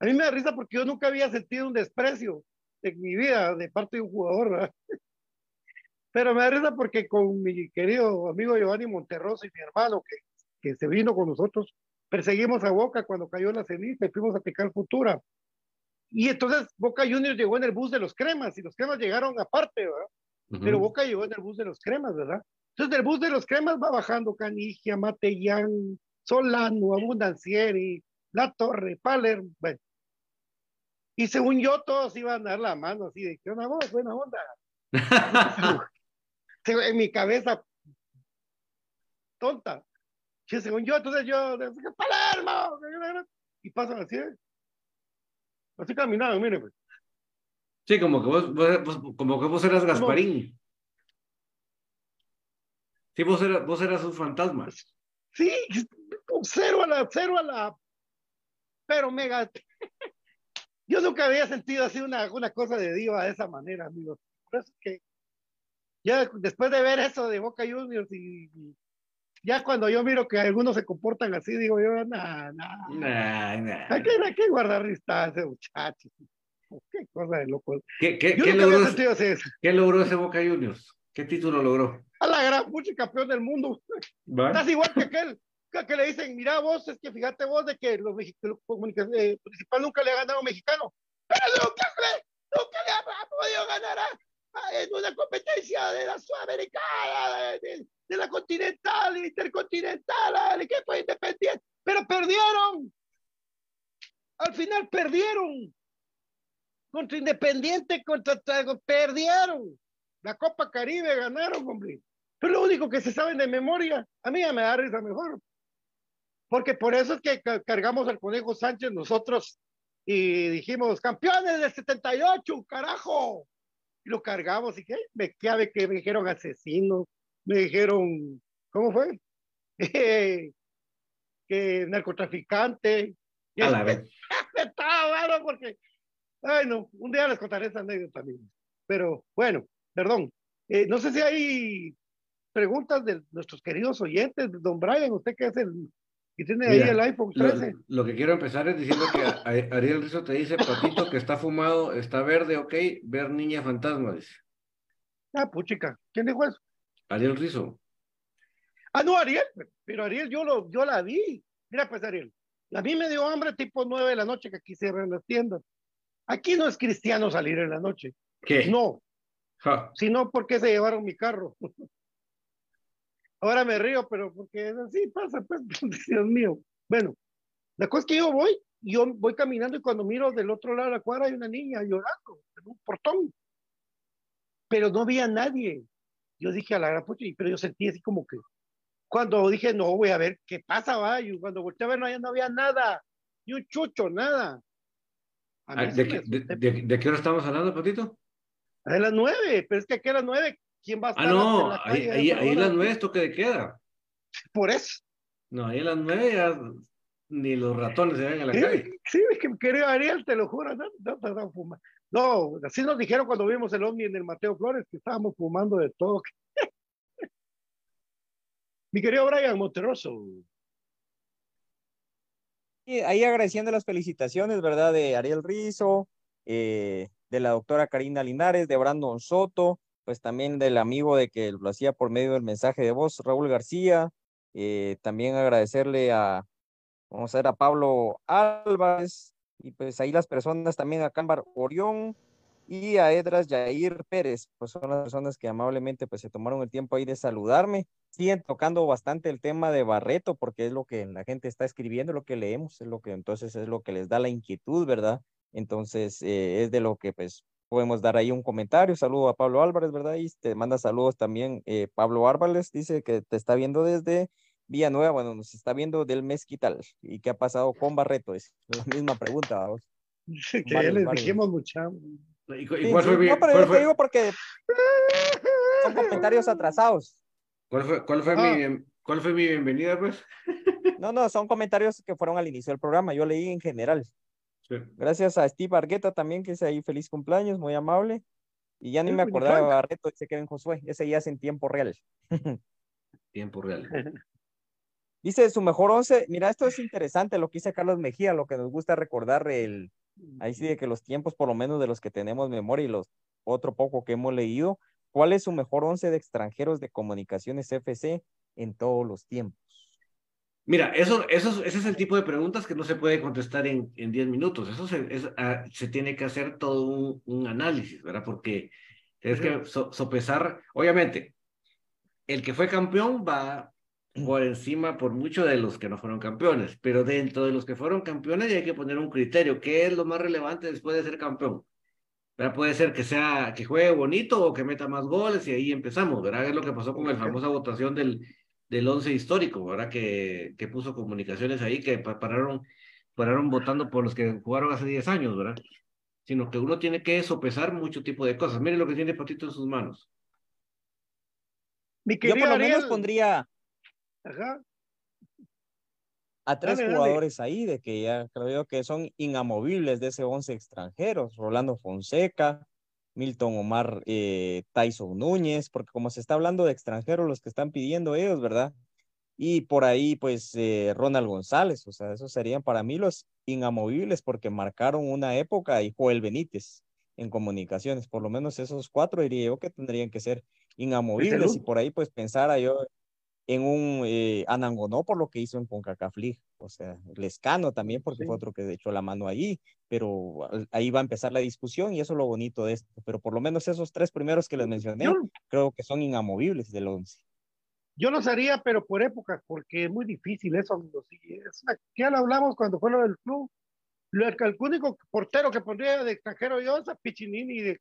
A mí me da risa porque yo nunca había sentido un desprecio en mi vida de parte de un jugador, ¿verdad? Pero me da risa porque con mi querido amigo Giovanni Monterroso y mi hermano que, que se vino con nosotros, perseguimos a Boca cuando cayó la ceniza y fuimos a picar futura. Y entonces Boca Juniors llegó en el bus de los cremas y los cremas llegaron aparte, ¿verdad? Pero Ujú. Boca llegó en el bus de los cremas, ¿verdad? Entonces del bus de los cremas va bajando Canigia, Matellán, Solano, Abundancieri, La Torre, Palermo, bueno. Y según yo, todos iban a dar la mano así de, ¿qué onda vos? Buena onda. En mi cabeza, tonta. Sí, según yo, entonces yo, Palermo, y pasan así, ¿eh? así caminaban, mire, pues. Sí, como que vos- como que vos eras Gasparín. Sí, vos eras, vos eras un fantasma. Sí, cero a la, cero a la, pero mega. Yo nunca había sentido así una, una cosa de diva de esa manera, amigos. Por eso es que ya después de ver eso de Boca Juniors y, y ya cuando yo miro que algunos se comportan así, digo yo, nah, nah, Nah, nah. hay que, hay que guardar distancia, muchachos. Qué cosa de loco. ¿Qué, qué, qué logró, eso. qué logró ese Boca Juniors? ¿Qué título logró? A la gran pucha campeón del mundo. ¿Va? Estás igual que aquel, que, le dicen, mira vos, es que fíjate vos de que los mexicanos, eh, principal nunca le ha ganado a mexicano, pero nunca, nunca le ha podido ganar en una competencia de la sudamericana, de, la continental, intercontinental, al equipo independiente, pero perdieron. Al final perdieron. Contra Independiente, contra perdieron. La Copa Caribe ganaron, hombre. Pero lo único que se saben de memoria, a mí ya me da risa mejor. Porque por eso es que ca- cargamos al Conejo Sánchez nosotros y dijimos, campeones del 78, carajo. Y lo cargamos y que me que me dijeron asesino, me dijeron, ¿cómo fue? que narcotraficante. Y A la vez. estaba bueno porque, ay no, un día les contaré esa anécdota también. Pero bueno, perdón. Eh, no sé si hay preguntas de nuestros queridos oyentes. Don Brian, usted que es el que tiene Mira, ahí el iPhone Lo, 13. lo que quiero empezar es diciendo que a- a- Ariel Rizzo te dice, Patito, que está fumado, está verde, ok, ver niña fantasma, dice. Ah, puchica, ¿quién dijo eso? Ariel Rizzo. Ah, no, Ariel, pero Ariel yo, lo, yo la vi. Mira, pues Ariel, a mí me dio hambre tipo nueve de la noche que aquí cierran las tiendas. Aquí no es cristiano salir en la noche. ¿Qué? No, Ja, sino porque se llevaron mi carro. Ahora me río, pero porque así pasa, pues, Dios mío. Bueno, la cosa es que yo voy, yo voy caminando y cuando miro del otro lado de la cuadra hay una niña llorando en un portón. Pero no había nadie. Yo dije a la gran pucha, pero yo sentí así como que, cuando dije, no, voy a ver qué pasa, va, y cuando volteé a ver, no, había- no había nada, ni un chucho, nada. Ah, sí ¿De, me qué- de, asusté. de- de qué hora estamos hablando, Patito? A las nueve, pero es que aquí a las nueve, ¿quién va a estar Ah, no, en la ahí, ahí, las nueve es toque de queda. Por eso. No, ahí a las nueve ya ni los ratones se ven en la Sí, calle. sí, es que querido Ariel, te lo juro, no, no, no, no, fuma. No, así nos dijeron cuando vimos el ovni en el Mateo Flores, que estábamos fumando de todo. Mi querido Brian Monterroso, Y ahí agradeciendo las felicitaciones, ¿verdad? De Ariel Rizo, eh, de la doctora Karina Linares, de Brandon Soto, pues también del amigo de que lo hacía por medio del mensaje de voz, Raúl García. eh, también agradecerle a, vamos a ver, a Pablo Álvarez, y pues ahí las personas también a Cámbar Orión y a Edras Yair Pérez, pues son las personas que amablemente pues se tomaron el tiempo ahí de saludarme siguen tocando bastante el tema de Barreto, porque es lo que la gente está escribiendo, lo que leemos, es lo que entonces es lo que les da la inquietud, ¿verdad? Entonces eh, es de lo que pues podemos dar ahí un comentario. Saludo a Pablo Álvarez, ¿verdad? Y te manda saludos también eh, Pablo Álvarez, dice que te está viendo desde Villanueva, bueno, nos está viendo del Mezquital. ¿Y qué ha pasado con Barreto? Es la misma pregunta, vamos. que ya les varios. dijimos mucha. ¿Y, cu- y Sí, cuál, sí, fue mi, no, pero cuál, yo te fue, digo porque son comentarios atrasados. cuál fue, cuál fue Ah. mi, bien- cuál fue mi bienvenida, pues? No, no, son comentarios que fueron al inicio del programa. Yo leí en general. Sí. Gracias a Steve Argueta también, que dice ahí feliz cumpleaños, muy amable. Y ya ni me acordaba de. Barreto, dice Kevin Josué, ese ya es en tiempo real. Tiempo real. Dice su mejor once, mira, esto es interesante lo que dice Carlos Mejía, lo que nos gusta recordar el, ahí sí de que los tiempos, por lo menos de los que tenemos memoria y los otro poco que hemos leído, ¿cuál es su mejor once de extranjeros de comunicaciones FC en todos los tiempos? Mira, eso, eso, es- ese es el tipo de preguntas que no se puede contestar en, en 10 minutos. Eso se, es, ah, se tiene que hacer todo un, un análisis, ¿verdad? Porque tienes que so- sopesar, obviamente, el que fue campeón va por encima por mucho de los que no fueron campeones, pero dentro de los que fueron campeones ya hay que poner un criterio. ¿Qué es lo más relevante después de ser campeón? ¿Verdad? Puede ser que sea, que juegue bonito o que meta más goles y ahí empezamos, ¿verdad? Es lo que pasó con la famosa votación del, del once histórico, ¿verdad? Que, que puso comunicaciones ahí que pa- pararon, pararon votando por los que jugaron hace 10 años, ¿verdad? Sino que uno tiene que sopesar mucho tipo de cosas. Miren lo que tiene Patito en sus manos. Mi Yo por lo menos Ariel, pondría ajá, a tres Dale, dale. jugadores ahí de que ya creo yo que son inamovibles de ese once extranjeros, Rolando Fonseca, Milton Omar, eh, Tyson Núñez, porque como se está hablando de extranjeros, los que están pidiendo ellos, ¿verdad? Y por ahí, pues, eh, Ronald González, o sea, esos serían para mí los inamovibles porque marcaron una época y Joel Benítez en comunicaciones, por lo menos esos cuatro diría yo que tendrían que ser inamovibles y por ahí pues pensara yo en un eh, Anangonó por lo que hizo en CONCACAF League. O sea, Lescano también porque fue otro que echó la mano ahí, pero ahí va a empezar la discusión y eso es lo bonito de esto. Pero por lo menos esos tres primeros que les mencioné, creo que son inamovibles del 11. Yo los haría, pero por épocas, porque es muy difícil eso, amigos. ya lo hablamos cuando fue lo del club. el, único portero que pondría de extranjero yo es a Piccinini, de,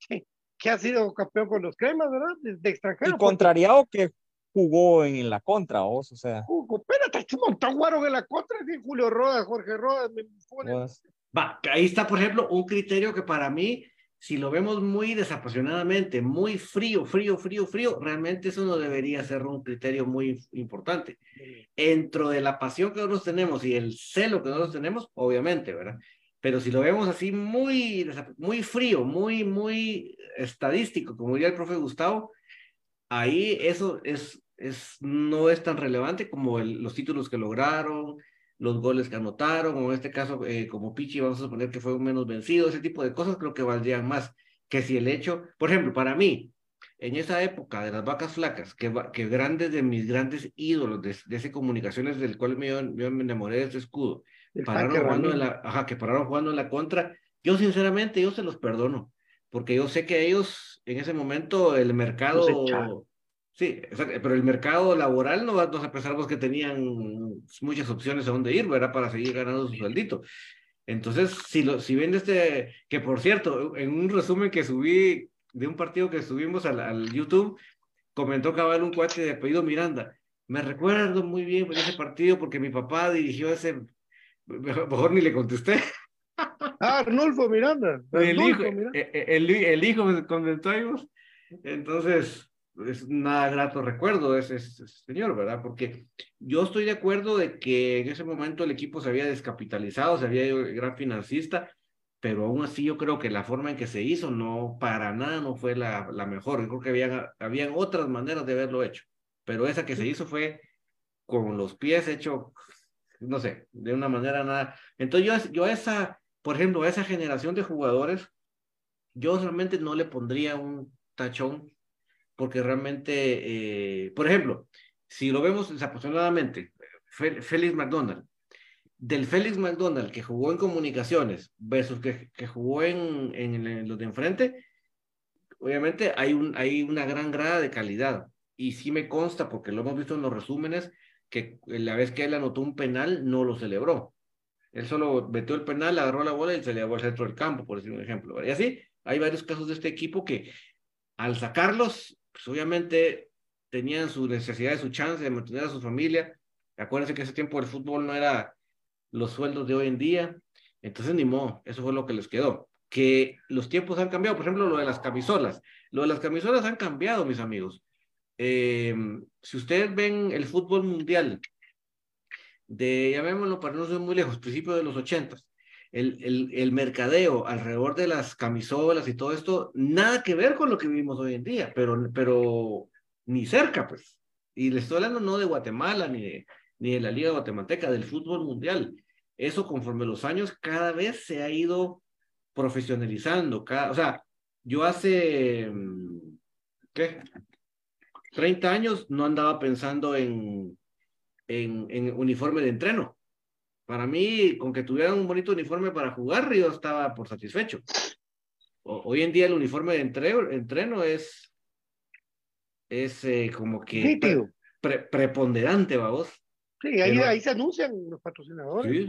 que, ha sido campeón con los cremas, ¿verdad? De, extranjero. Y contrariado que jugó en la contra, o sea. Jugó, espérate, un montón guaro en la contra, Julio Rodas, Jorge Rodas. Me pues, Va, ahí está, por ejemplo, un criterio que para mí si lo vemos muy desapasionadamente, muy frío, frío, frío, frío, realmente eso no debería ser un criterio muy importante. Dentro de la pasión que nosotros tenemos y el celo que nosotros tenemos, obviamente, ¿verdad? Pero si lo vemos así muy, muy frío, muy, muy estadístico, como diría el profe Gustavo, ahí eso es, es, no es tan relevante como los títulos que lograron, los goles que anotaron, o en este caso, eh, como Pichi, vamos a suponer que fue un menos vencido, ese tipo de cosas creo que valdrían más que si el hecho, por ejemplo, para mí, en esa época de las vacas flacas, que, que grandes de mis grandes ídolos de, de ese comunicaciones del cual me, yo me enamoré de ese escudo, pararon jugando en la, ajá, que pararon jugando en la contra, yo sinceramente, yo se los perdono, porque yo sé que ellos en ese momento el mercado Sí, pero el mercado laboral no nos pensamos que tenían muchas opciones a dónde ir, ¿verdad? Para seguir ganando su sueldito. Entonces, si, lo, si ven este, que por cierto, en un resumen que subí de un partido que subimos al, al YouTube, comentó cabal un cuate de apellido Miranda. Me recuerdo muy bien por ese partido porque mi papá dirigió ese, mejor, ni le contesté. Ah, Arnulfo Miranda. el, hijo, Miranda. Eh, eh, El, el, hijo me comentó, entonces es nada grato recuerdo ese, ese, señor, ¿verdad? Porque yo estoy de acuerdo de que en ese momento el equipo se había descapitalizado, se había ido el gran financista, pero aún así yo creo que la forma en que se hizo no, para nada no fue la, la mejor. Yo creo que habían, habían otras maneras de haberlo hecho, pero esa que se hizo fue con los pies hecho, no sé, de una manera nada. Entonces yo, yo esa, por ejemplo, a esa generación de jugadores, yo realmente no le pondría un tachón porque realmente, eh, por ejemplo, si lo vemos desapasionadamente, Félix McDonald, del Félix McDonald que jugó en comunicaciones versus que, jugó en, en, los de enfrente, obviamente hay, hay una gran grada de calidad. Y sí me consta, porque lo hemos visto en los resúmenes, que la vez que él anotó un penal, no lo celebró. Él solo metió el penal, agarró la bola y se le llevó al centro del campo, por decir un ejemplo. Y así, hay varios casos de este equipo que al sacarlos pues obviamente tenían su necesidad, su chance de mantener a su familia. Acuérdense que ese tiempo el fútbol no era los sueldos de hoy en día, entonces ni modo, eso fue lo que les quedó. Que los tiempos han cambiado, por ejemplo, lo de las camisolas. Lo de las camisolas han cambiado, mis amigos. Eh, si ustedes ven el fútbol mundial, de, llamémoslo para no ser muy lejos, principios de los ochentas, el, el, el, mercadeo alrededor de las camisolas y todo esto, nada que ver con lo que vivimos hoy en día, pero, pero ni cerca, pues. Y le estoy hablando no de Guatemala ni de, ni de la Liga Guatemalteca, del fútbol mundial. Eso conforme los años cada vez se ha ido profesionalizando. Cada, o sea, yo hace, ¿qué? 30 años no andaba pensando en, en, en uniforme de entreno para mí, con que tuviera un bonito uniforme para jugar, yo estaba por satisfecho. hoy en día el uniforme de entreno, es, es eh, como que preponderante, vamos. Sí, ahí, ahí se anuncian los patrocinadores.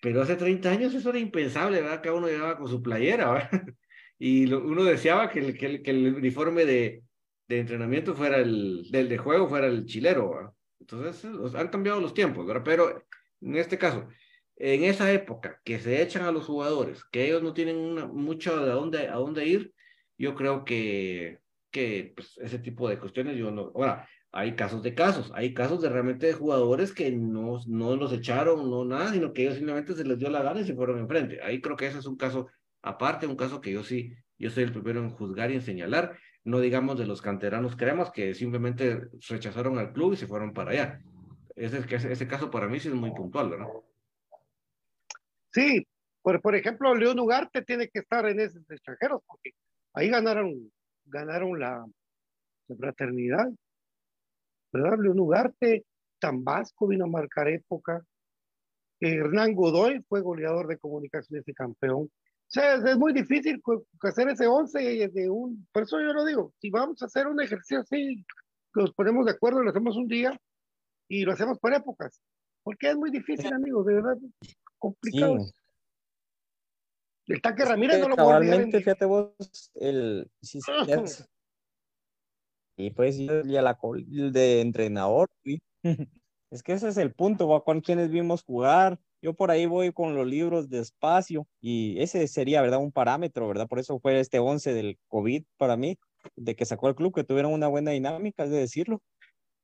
pero, hace 30 años eso era impensable, ¿verdad? Cada uno llegaba con su playera, ¿verdad? Y uno deseaba que el, que el, uniforme de, de, entrenamiento fuera el, del de juego fuera el chilero, ¿verdad? Entonces, han cambiado los tiempos, ¿verdad? Pero en este caso, en esa época que se echan a los jugadores, que ellos no tienen una, mucho de dónde, a dónde ir, yo creo que, que pues, ese tipo de cuestiones yo no... Ahora, hay casos de casos, hay casos de realmente de jugadores que no, no los echaron, no nada, sino que ellos simplemente se les dio la gana y se fueron enfrente. Ahí creo que ese es un caso aparte, un caso que yo sí, yo soy el primero en juzgar y en señalar no digamos de los canteranos creemos que simplemente rechazaron al club y se fueron para allá. Ese, ese caso para mí sí es muy puntual, ¿verdad? Sí, por, por ejemplo, León Ugarte tiene que estar en esos extranjeros porque ahí ganaron, ganaron la, fraternidad. ¿Verdad? León Ugarte, Tambasco vino a marcar época. Hernán Godoy fue goleador de comunicaciones y campeón. O sea, es, muy difícil hacer ese 11 de un... Por eso yo lo digo, si vamos a hacer un ejercicio así, nos ponemos de acuerdo, lo hacemos un día y lo hacemos por épocas. Porque es muy difícil, amigos, de verdad, complicado. Sí. El tanque Ramírez no lo cabalmente, fíjate vos, el, si se y pues yo ya la col de entrenador, sí. Es que ese es el punto, va, con quienes vimos jugar. Yo por ahí voy con los libros despacio y ese sería, ¿verdad? Un parámetro, ¿verdad? Por eso fue este 11 del COVID para mí, de que sacó el club, que tuvieron una buena dinámica, es de decirlo,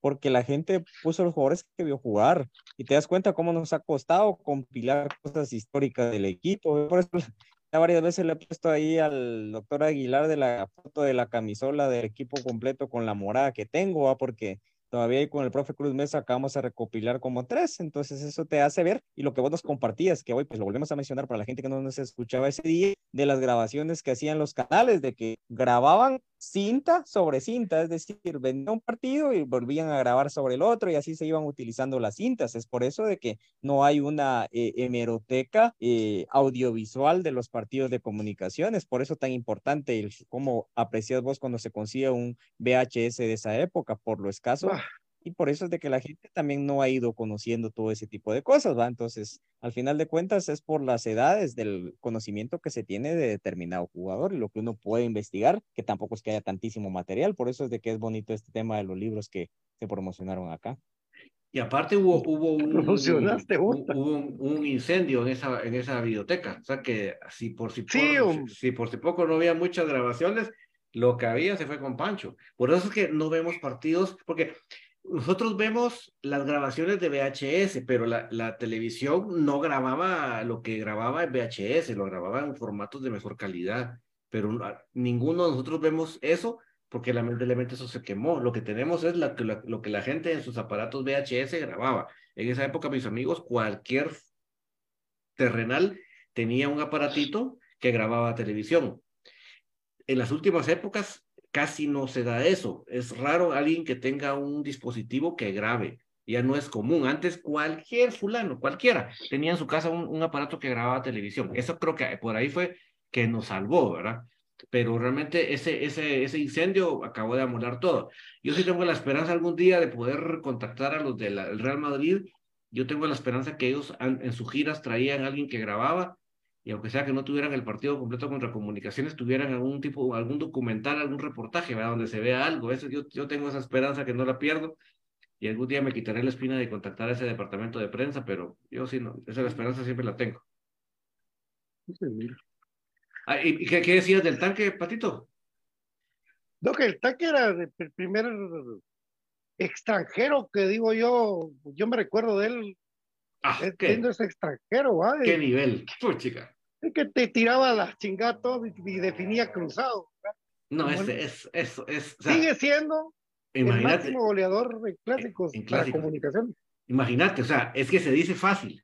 porque la gente puso los jugadores que vio jugar y te das cuenta cómo nos ha costado compilar cosas históricas del equipo. Por varias veces le he puesto ahí al doctor Aguilar de la foto de la camisola del equipo completo con la morada que tengo, ¿va? porque todavía ahí con el profe Cruz Mesa acabamos a recopilar como tres, entonces eso te hace ver y lo que vos nos compartías, que hoy pues lo volvemos a mencionar para la gente que no nos escuchaba ese día, de las grabaciones que hacían los canales, de que grababan cinta sobre cinta, es decir, vendían un partido y volvían a grabar sobre el otro y así se iban utilizando las cintas, es por eso de que no hay una eh, hemeroteca eh, audiovisual de los partidos de comunicaciones, por eso tan importante el, cómo aprecias vos cuando se consigue un VHS de esa época, por lo escaso Ah. Y por eso es de que la gente también no ha ido conociendo todo ese tipo de cosas, ¿va? Entonces, al final de cuentas, es por las edades del conocimiento que se tiene de determinado jugador y lo que uno puede investigar, que tampoco es que haya tantísimo material, por eso es de que es bonito este tema de los libros que se promocionaron acá. Y aparte hubo, hubo, un, hubo un, un incendio en esa, en esa biblioteca. O sea que si por si, por, Sí, hombre. si por si poco no había muchas grabaciones, lo que había se fue con Pancho. Por eso es que no vemos partidos, porque nosotros vemos las grabaciones de VHS, pero la, televisión no grababa lo que grababa en VHS, lo grababa en formatos de mejor calidad. Pero no- ninguno de nosotros vemos eso porque lamentablemente eso se quemó. Lo que tenemos es lo que la gente en sus aparatos VHS grababa. En esa época, mis amigos, cualquier terrenal tenía un aparatito que grababa televisión. En las últimas épocas casi no se da eso. Es raro alguien que tenga un dispositivo que grabe. Ya no es común. Antes cualquier fulano, cualquiera, tenía en su casa un, aparato que grababa televisión. Eso creo que por ahí fue que nos salvó, ¿verdad? Pero realmente ese, ese, ese incendio acabó de amolar todo. Yo sí tengo la esperanza algún día de poder contactar a los del Real Madrid. Yo tengo la esperanza que ellos en sus giras traían a alguien que grababa y aunque sea que no tuvieran el partido completo contra comunicaciones, tuvieran algún tipo, algún documental, algún reportaje, ¿verdad? Donde se vea algo. Eso, yo, yo tengo esa esperanza que no la pierdo y algún día me quitaré la espina de contactar a ese departamento de prensa, pero yo sí, no, esa esperanza siempre la tengo. Ah, ¿Y, y qué, qué decías del tanque, Patito? No, que el tanque era el primer extranjero que digo yo, yo me recuerdo de él Ah, eh, qué, siendo ese extranjero, ¿va? qué Y- nivel. Uy, chica. Es que te tiraba las chingatos y, definía cruzado. ¿verdad? No, Bueno. este es, es, es, o sea, Sigue siendo el imagínate, máximo goleador de clásicos En para clásicos. comunicación. imagínate, o sea, es que se dice fácil.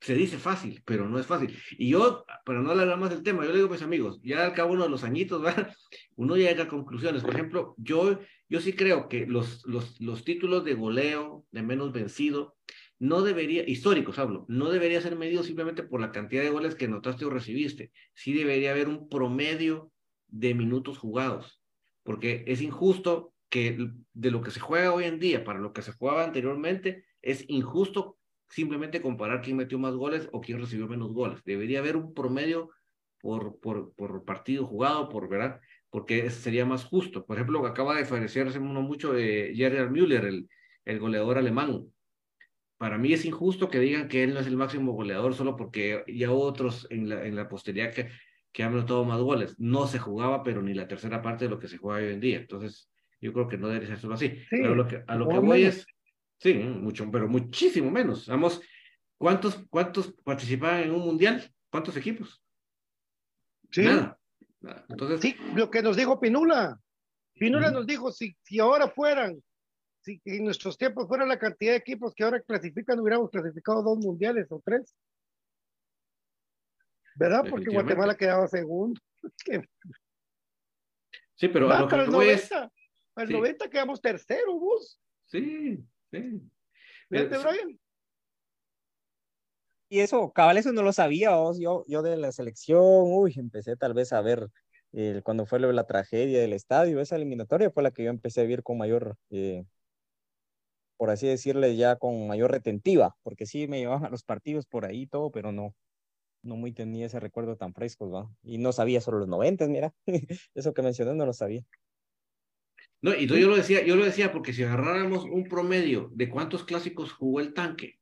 Se dice fácil, pero no es fácil. Y yo, para no alargar más el tema, yo le digo mis amigos, ya al cabo uno de los añitos, ¿verdad? uno llega a conclusiones. Por ejemplo, yo, yo sí creo que los, los, los títulos de goleo, de menos vencido, no debería, históricos hablo, no debería ser medido simplemente por la cantidad de goles que anotaste o recibiste. Sí debería haber un promedio de minutos jugados, porque es injusto que de lo que se juega hoy en día para lo que se jugaba anteriormente, es injusto simplemente comparar quién metió más goles o quién recibió menos goles. Debería haber un promedio por, por, por partido jugado, por verdad, porque sería más justo. Por ejemplo, acaba de fallecerse uno mucho de Gerhard Müller, el, el goleador alemán. Para mí es injusto que digan que él no es el máximo goleador solo porque ya otros en la, en la posteridad que, que han anotado más goles. No se jugaba, pero ni la tercera parte de lo que se juega hoy en día. Entonces, yo creo que no debería ser solo así. Sí, pero lo que, a lo que voy menos. es, sí, mucho, pero muchísimo menos. Vamos, ¿cuántos, cuántos participaban en un mundial? ¿Cuántos equipos? Sí, Nada. nada. Entonces, sí, lo que nos dijo Pinula. Pinula nos dijo, si, si ahora fueran, si en nuestros tiempos fuera la cantidad de equipos que ahora clasifican, hubiéramos clasificado dos mundiales o tres. ¿Verdad? Porque. Guatemala quedaba segundo. sí, pero a lo que el voy es, 90. Al Sí. 90 quedamos tercero, vos. Sí, sí. Fíjate, Brian. Y eso, cabal, eso no lo sabía, vos. Yo, yo de la selección, uy, empecé tal vez a ver eh, cuando fue la tragedia del estadio, esa eliminatoria fue la que yo empecé a ver con mayor, eh, por así decirle, ya con mayor retentiva, porque sí me llevaban a los partidos por ahí todo, pero no, no muy tenía ese recuerdo tan fresco, ¿va? Y no sabía sobre los noventas, mira, eso que mencioné no lo sabía. No, y yo lo decía, yo lo decía porque si agarráramos un promedio de cuántos clásicos jugó el tanque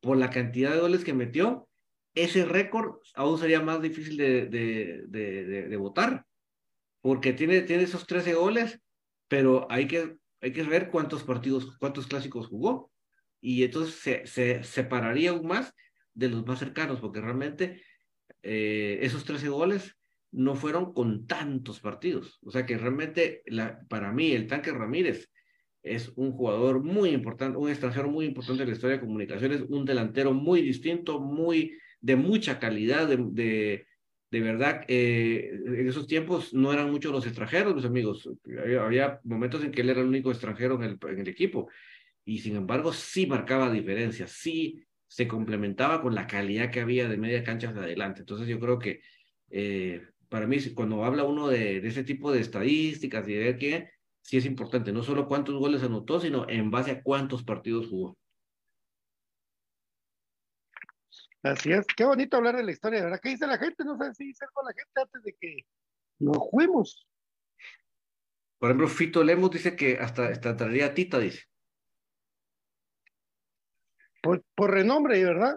por la cantidad de goles que metió, ese récord aún sería más difícil de, de, de, de, de votar, porque tiene, tiene esos 13 goles, pero hay que, hay que ver cuántos partidos, cuántos clásicos jugó, y entonces se, se separaría aún más de los más cercanos, porque realmente eh, esos 13 goles no fueron con tantos partidos. O sea que realmente para mí el tanque Ramírez es un jugador muy importante, un extranjero muy importante en la historia de comunicaciones, un delantero muy distinto, muy de mucha calidad, de, de verdad, eh, en esos tiempos no eran muchos los extranjeros, mis amigos. Había, momentos en que él era el único extranjero en el, equipo y sin embargo sí marcaba diferencias, sí se complementaba con la calidad que había de media cancha hacia adelante. Entonces yo creo que eh, para mí, cuando habla uno de, de, ese tipo de estadísticas y de qué, sí es importante, no solo cuántos goles anotó, sino en base a cuántos partidos jugó. Así es, qué bonito hablar de la historia, ¿verdad? ¿Qué dice la gente? No sé si dice con la gente antes de que nos fuimos. Por ejemplo, Fito Lemos dice que hasta, hasta traería a Tita, dice. Por, por renombre, ¿verdad?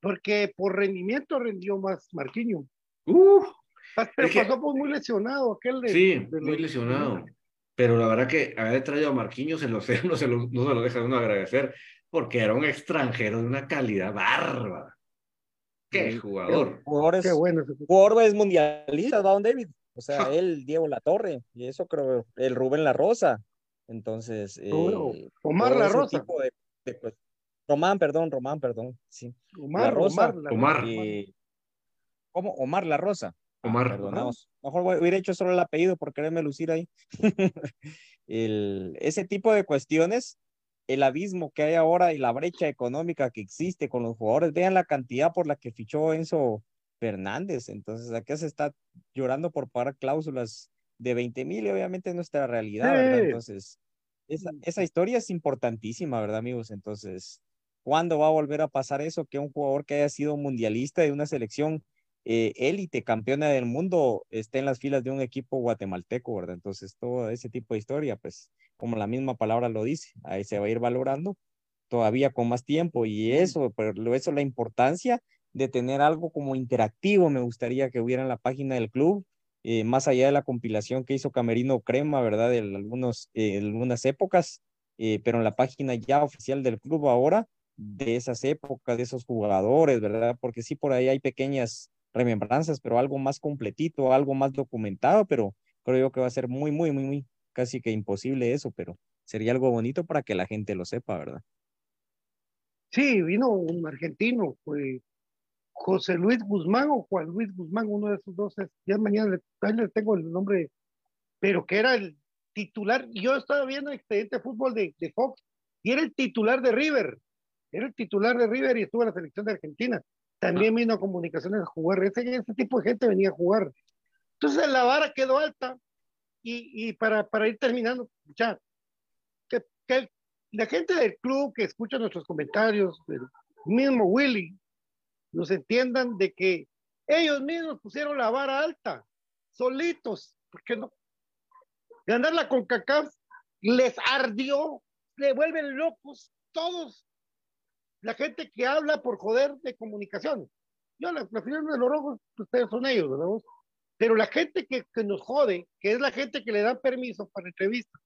Porque por rendimiento rendió más Marquinho. Uh, pero pasó que, pues muy lesionado aquel de, Sí, de muy lesionado. Pero la verdad que haber traído a Marquinhos en los no se lo, no se lo deja uno agradecer, porque era un extranjero de una calidad bárbara. Qué sí, jugador. Jugadores, qué bueno. Jugadores mundialistas, Don David. O sea, él, Diego La Torre, y eso creo, el Rubén La Rosa. Entonces, eh, Omar La Rosa. De, de, pues, Román, perdón, Román, perdón. Sí. Omar, la Rosa. Omar. Omar. Eh, ¿Cómo? Omar La Rosa. Omar. Ah, perdonamos. Mejor hubiera hecho solo el apellido por quererme lucir ahí. el, ese tipo de cuestiones, el abismo que hay ahora y la brecha económica que existe con los jugadores, vean la cantidad por la que fichó Enzo Fernández. Entonces, aquí se está llorando por pagar cláusulas de 20 mil y obviamente es nuestra realidad, sí. ¿verdad? Entonces, esa, esa historia es importantísima, ¿verdad, amigos? Entonces, ¿cuándo va a volver a pasar eso? Que un jugador que haya sido mundialista de una selección élite, eh, campeona del mundo, esté en las filas de un equipo guatemalteco, ¿verdad? Entonces, todo ese tipo de historia, pues, como la misma palabra lo dice, ahí se va a ir valorando todavía con más tiempo y eso, pero eso la importancia de tener algo como interactivo, me gustaría que hubiera en la página del club, eh, más allá de la compilación que hizo Camerino Crema, ¿verdad? De algunos, eh, algunas épocas, eh, pero en la página ya oficial del club ahora, de esas épocas, de esos jugadores, ¿verdad? Porque sí, por ahí hay pequeñas remembranzas, pero algo más completito, algo más documentado, pero creo yo que va a ser muy, muy, muy, muy, casi que imposible eso, pero sería algo bonito para que la gente lo sepa, ¿verdad? Sí, vino un argentino, fue José Luis Guzmán o Juan Luis Guzmán, uno de esos dos, ya mañana le, tengo el nombre, pero que era el titular, yo estaba viendo el expediente de fútbol de, de Fox, y era el titular de River, era el titular de River y estuvo en la selección de Argentina también vino a comunicaciones a jugar, ese, ese, tipo de gente venía a jugar. Entonces la vara quedó alta y, para, ir terminando, ya, que, la gente del club que escucha nuestros comentarios, el mismo Willy, nos entiendan de que ellos mismos pusieron la vara alta, solitos, ¿por qué no? Ganar la CONCACAF les ardió, le vuelven locos todos la gente que habla por joder de comunicación. Yo, la, la de los rojos, ustedes son ellos, ¿verdad? Pero la gente que, que, nos jode, que es la gente que le da permiso para entrevistas,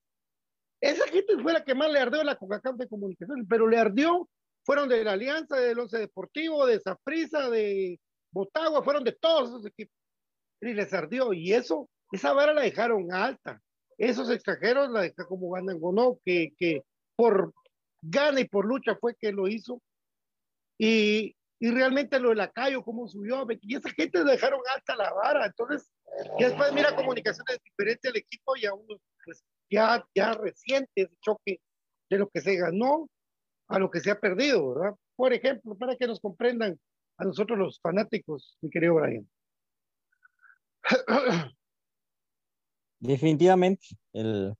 esa gente fue la que más le ardió la Coca-Cola de comunicación, pero le ardió, fueron de la Alianza, del Once Deportivo, de Zaprisa, de Botagua, fueron de todos esos equipos. Y les ardió, y eso, esa vara la dejaron alta. Esos extranjeros la dejaron como ganan Gonó, que, que por gana y por lucha fue que lo hizo. Y, y realmente lo de la Cayo, cómo subió, y esa gente dejaron alta la vara. Entonces, y después mira comunicaciones diferentes al equipo y a uno pues ya, ya reciente ese choque de lo que se ganó a lo que se ha perdido, ¿verdad? Por ejemplo, para que nos comprendan a nosotros los fanáticos, mi querido Brian. Definitivamente, el,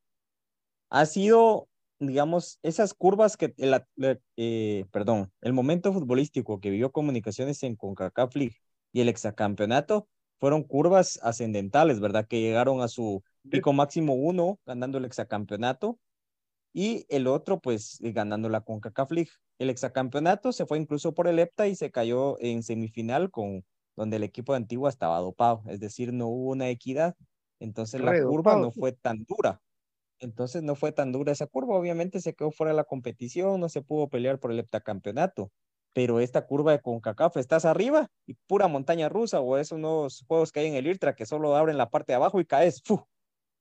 ha sido, digamos, esas curvas que, el, eh, perdón, el momento futbolístico que vivió Comunicaciones en CONCACAF League y el exacampeonato fueron curvas ascendentales, ¿verdad? Que llegaron a su pico máximo uno, ganando el exacampeonato, y el otro, pues, ganando la CONCACAF League. El exacampeonato se fue incluso por el EPTA y se cayó en semifinal con donde el equipo de Antigua estaba dopado, es decir, no hubo una equidad. Entonces la curva no fue tan dura. Entonces no fue tan dura esa curva. Obviamente se quedó fuera de la competición, no se pudo pelear por el heptacampeonato. Pero esta curva de CONCACAF, estás arriba y pura montaña rusa o esos nuevos juegos que hay en el IRTRA que solo abren la parte de abajo y caes.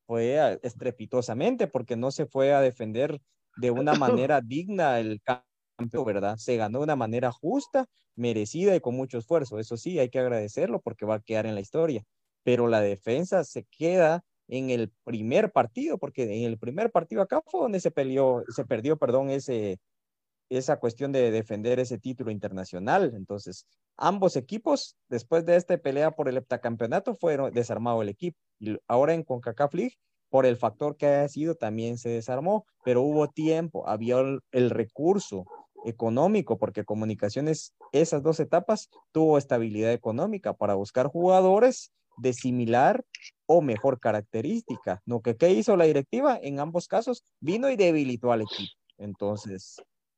Fue estrepitosamente porque no se fue a defender de una manera digna el campeón, ¿verdad? Se ganó de una manera justa, merecida y con mucho esfuerzo. Eso sí, hay que agradecerlo porque va a quedar en la historia pero la defensa se queda en el primer partido, porque en el primer partido acá fue donde se peleó, se perdió, perdón, ese, esa cuestión de defender ese título internacional. Entonces, ambos equipos, después de esta pelea por el heptacampeonato, fueron desarmado el equipo. Y ahora en CONCACAF League, por el factor que haya sido, también se desarmó, pero hubo tiempo, había el recurso económico, porque Comunicaciones, esas dos etapas, tuvo estabilidad económica para buscar jugadores de similar o mejor característica. ¿No? que ¿Qué hizo la directiva? En ambos casos vino y debilitó al equipo. Entonces,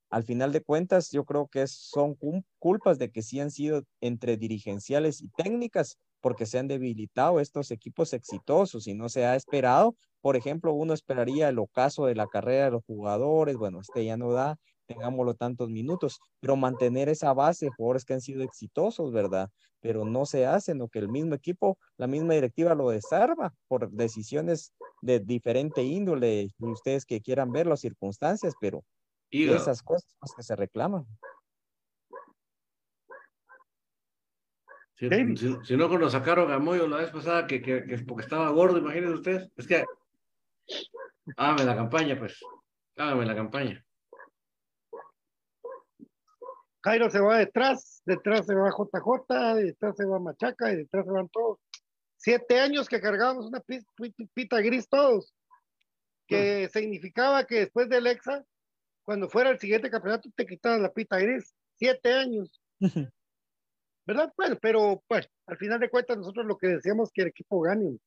al final de cuentas, yo creo que son culpas de que sí han sido entre dirigenciales y técnicas, porque se han debilitado estos equipos exitosos y no se ha esperado. Por ejemplo, uno esperaría el ocaso de la carrera de los jugadores, bueno, este ya no da, tengámoslo tantos minutos, pero mantener esa base de jugadores que han sido exitosos, ¿verdad? Pero no se hace, lo que el mismo equipo, la misma directiva lo desarma por decisiones de diferente índole, y ustedes que quieran ver las circunstancias, pero esas cosas que se reclaman. Si, si, no, cuando sacaron a Moyo la vez pasada, que, que, que porque estaba gordo, imagínense ustedes, es que hágame la campaña, pues, hágame la campaña. Jairo se va detrás, detrás se va JJ, detrás se va Machaca y detrás se van todos. Siete años que cargábamos una pita gris todos, que significaba que después del EXA, cuando fuera el siguiente campeonato, te quitaban la pita gris. Siete años. ¿Verdad? Bueno, pero pues al final de cuentas nosotros lo que decíamos que el equipo gane.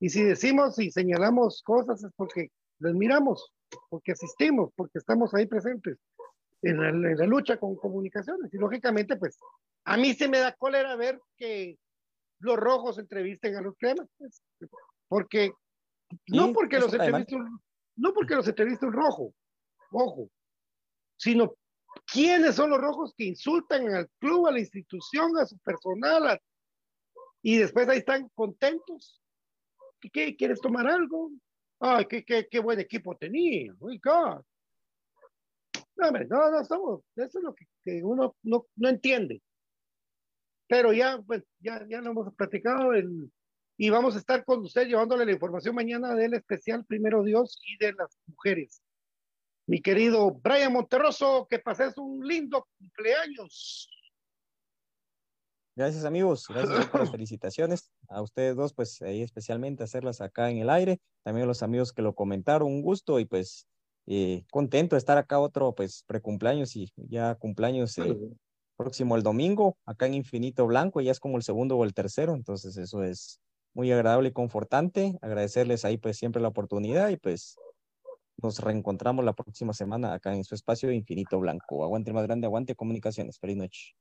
Y si decimos y señalamos cosas es porque les miramos, porque asistimos, porque estamos ahí presentes en la, lucha con comunicaciones. Y lógicamente, pues, a mí se me da cólera ver que los rojos entrevisten a los cremas, pues, porque, no porque los entreviste un, no porque los entreviste un rojo, ojo, sino quiénes son los rojos que insultan al club, a la institución, a su personal, y después ahí están contentos. ¿Qué, ¿Quieres tomar algo? Ay, qué, qué, qué buen equipo tenía. Oh, God. No, no, no estamos, eso es lo que, uno no, no, entiende. Pero ya, pues, ya, ya lo hemos platicado y vamos a estar con usted llevándole la información mañana del especial Primero Dios y de las mujeres. Mi querido Brian Monterroso, que pases un lindo cumpleaños. Gracias amigos, gracias por las felicitaciones. A ustedes dos, pues ahí especialmente hacerlas acá en el aire. También a los amigos que lo comentaron, un gusto y pues eh, contento de estar acá otro pues precumpleaños y ya cumpleaños eh, próximo el domingo acá en Infinito Blanco ya es como el segundo o el tercero entonces eso es muy agradable y confortante agradecerles ahí pues siempre la oportunidad y pues nos reencontramos la próxima semana acá en su espacio Infinito Blanco. Aguante más grande aguante comunicaciones. Feliz noche.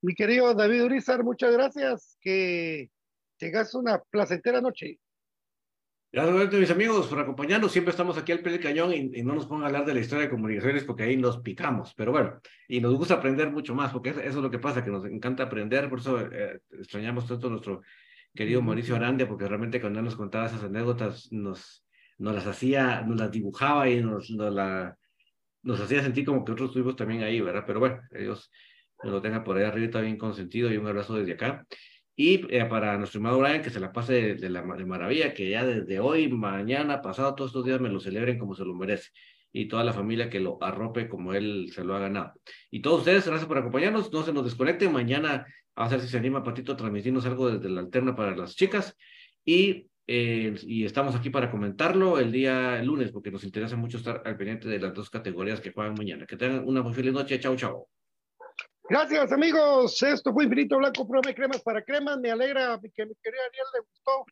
Mi querido David Urizar muchas gracias. Que tengas una placentera noche Gracias, mis amigos, por acompañarnos. Siempre estamos aquí al pie del cañón y, no nos pongan a hablar de la historia de comunicaciones porque ahí nos picamos. Pero bueno, y nos gusta aprender mucho más porque eso, es lo que pasa, que nos encanta aprender. Por eso eh, extrañamos tanto a nuestro querido Mauricio Arande, porque realmente cuando nos contaba esas anécdotas nos, nos las hacía, nos las dibujaba y nos, nos, la, nos hacía sentir como que otros estuvimos también ahí, ¿verdad? Pero bueno, Dios nos lo tenga por ahí arriba bien consentido y un abrazo desde acá. Y eh, para nuestro estimado Brian, que se la pase de, de la de maravilla, que ya desde hoy, mañana, pasado, todos estos días me lo celebren como se lo merece. Y toda la familia que lo arrope como él se lo ha ganado. Y todos ustedes, gracias por acompañarnos. No se nos desconecten. Mañana, a ver si se anima Patito a transmitirnos algo desde la alterna para las chicas. Y, eh, y estamos aquí para comentarlo el día lunes, porque nos interesa mucho estar al pendiente de las dos categorías que juegan mañana. Que tengan una muy feliz noche. Chao, chao. Gracias, amigos. Esto fue Infinito Blanco, prueba de cremas para cremas. Me alegra que mi querida Ariel le gustó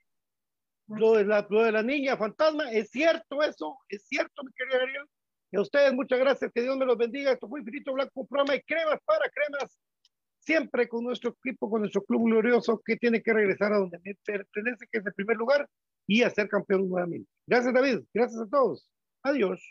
lo de, la, lo de la niña fantasma. Es cierto eso, es cierto, mi querida Ariel. Y a ustedes, muchas gracias. Que Dios me los bendiga. Esto fue Infinito Blanco, programa de cremas para cremas. Siempre con nuestro equipo, con nuestro club glorioso que tiene que regresar a donde pertenece, que es el primer lugar, y a ser campeón nuevamente. Gracias, David. Gracias a todos. Adiós.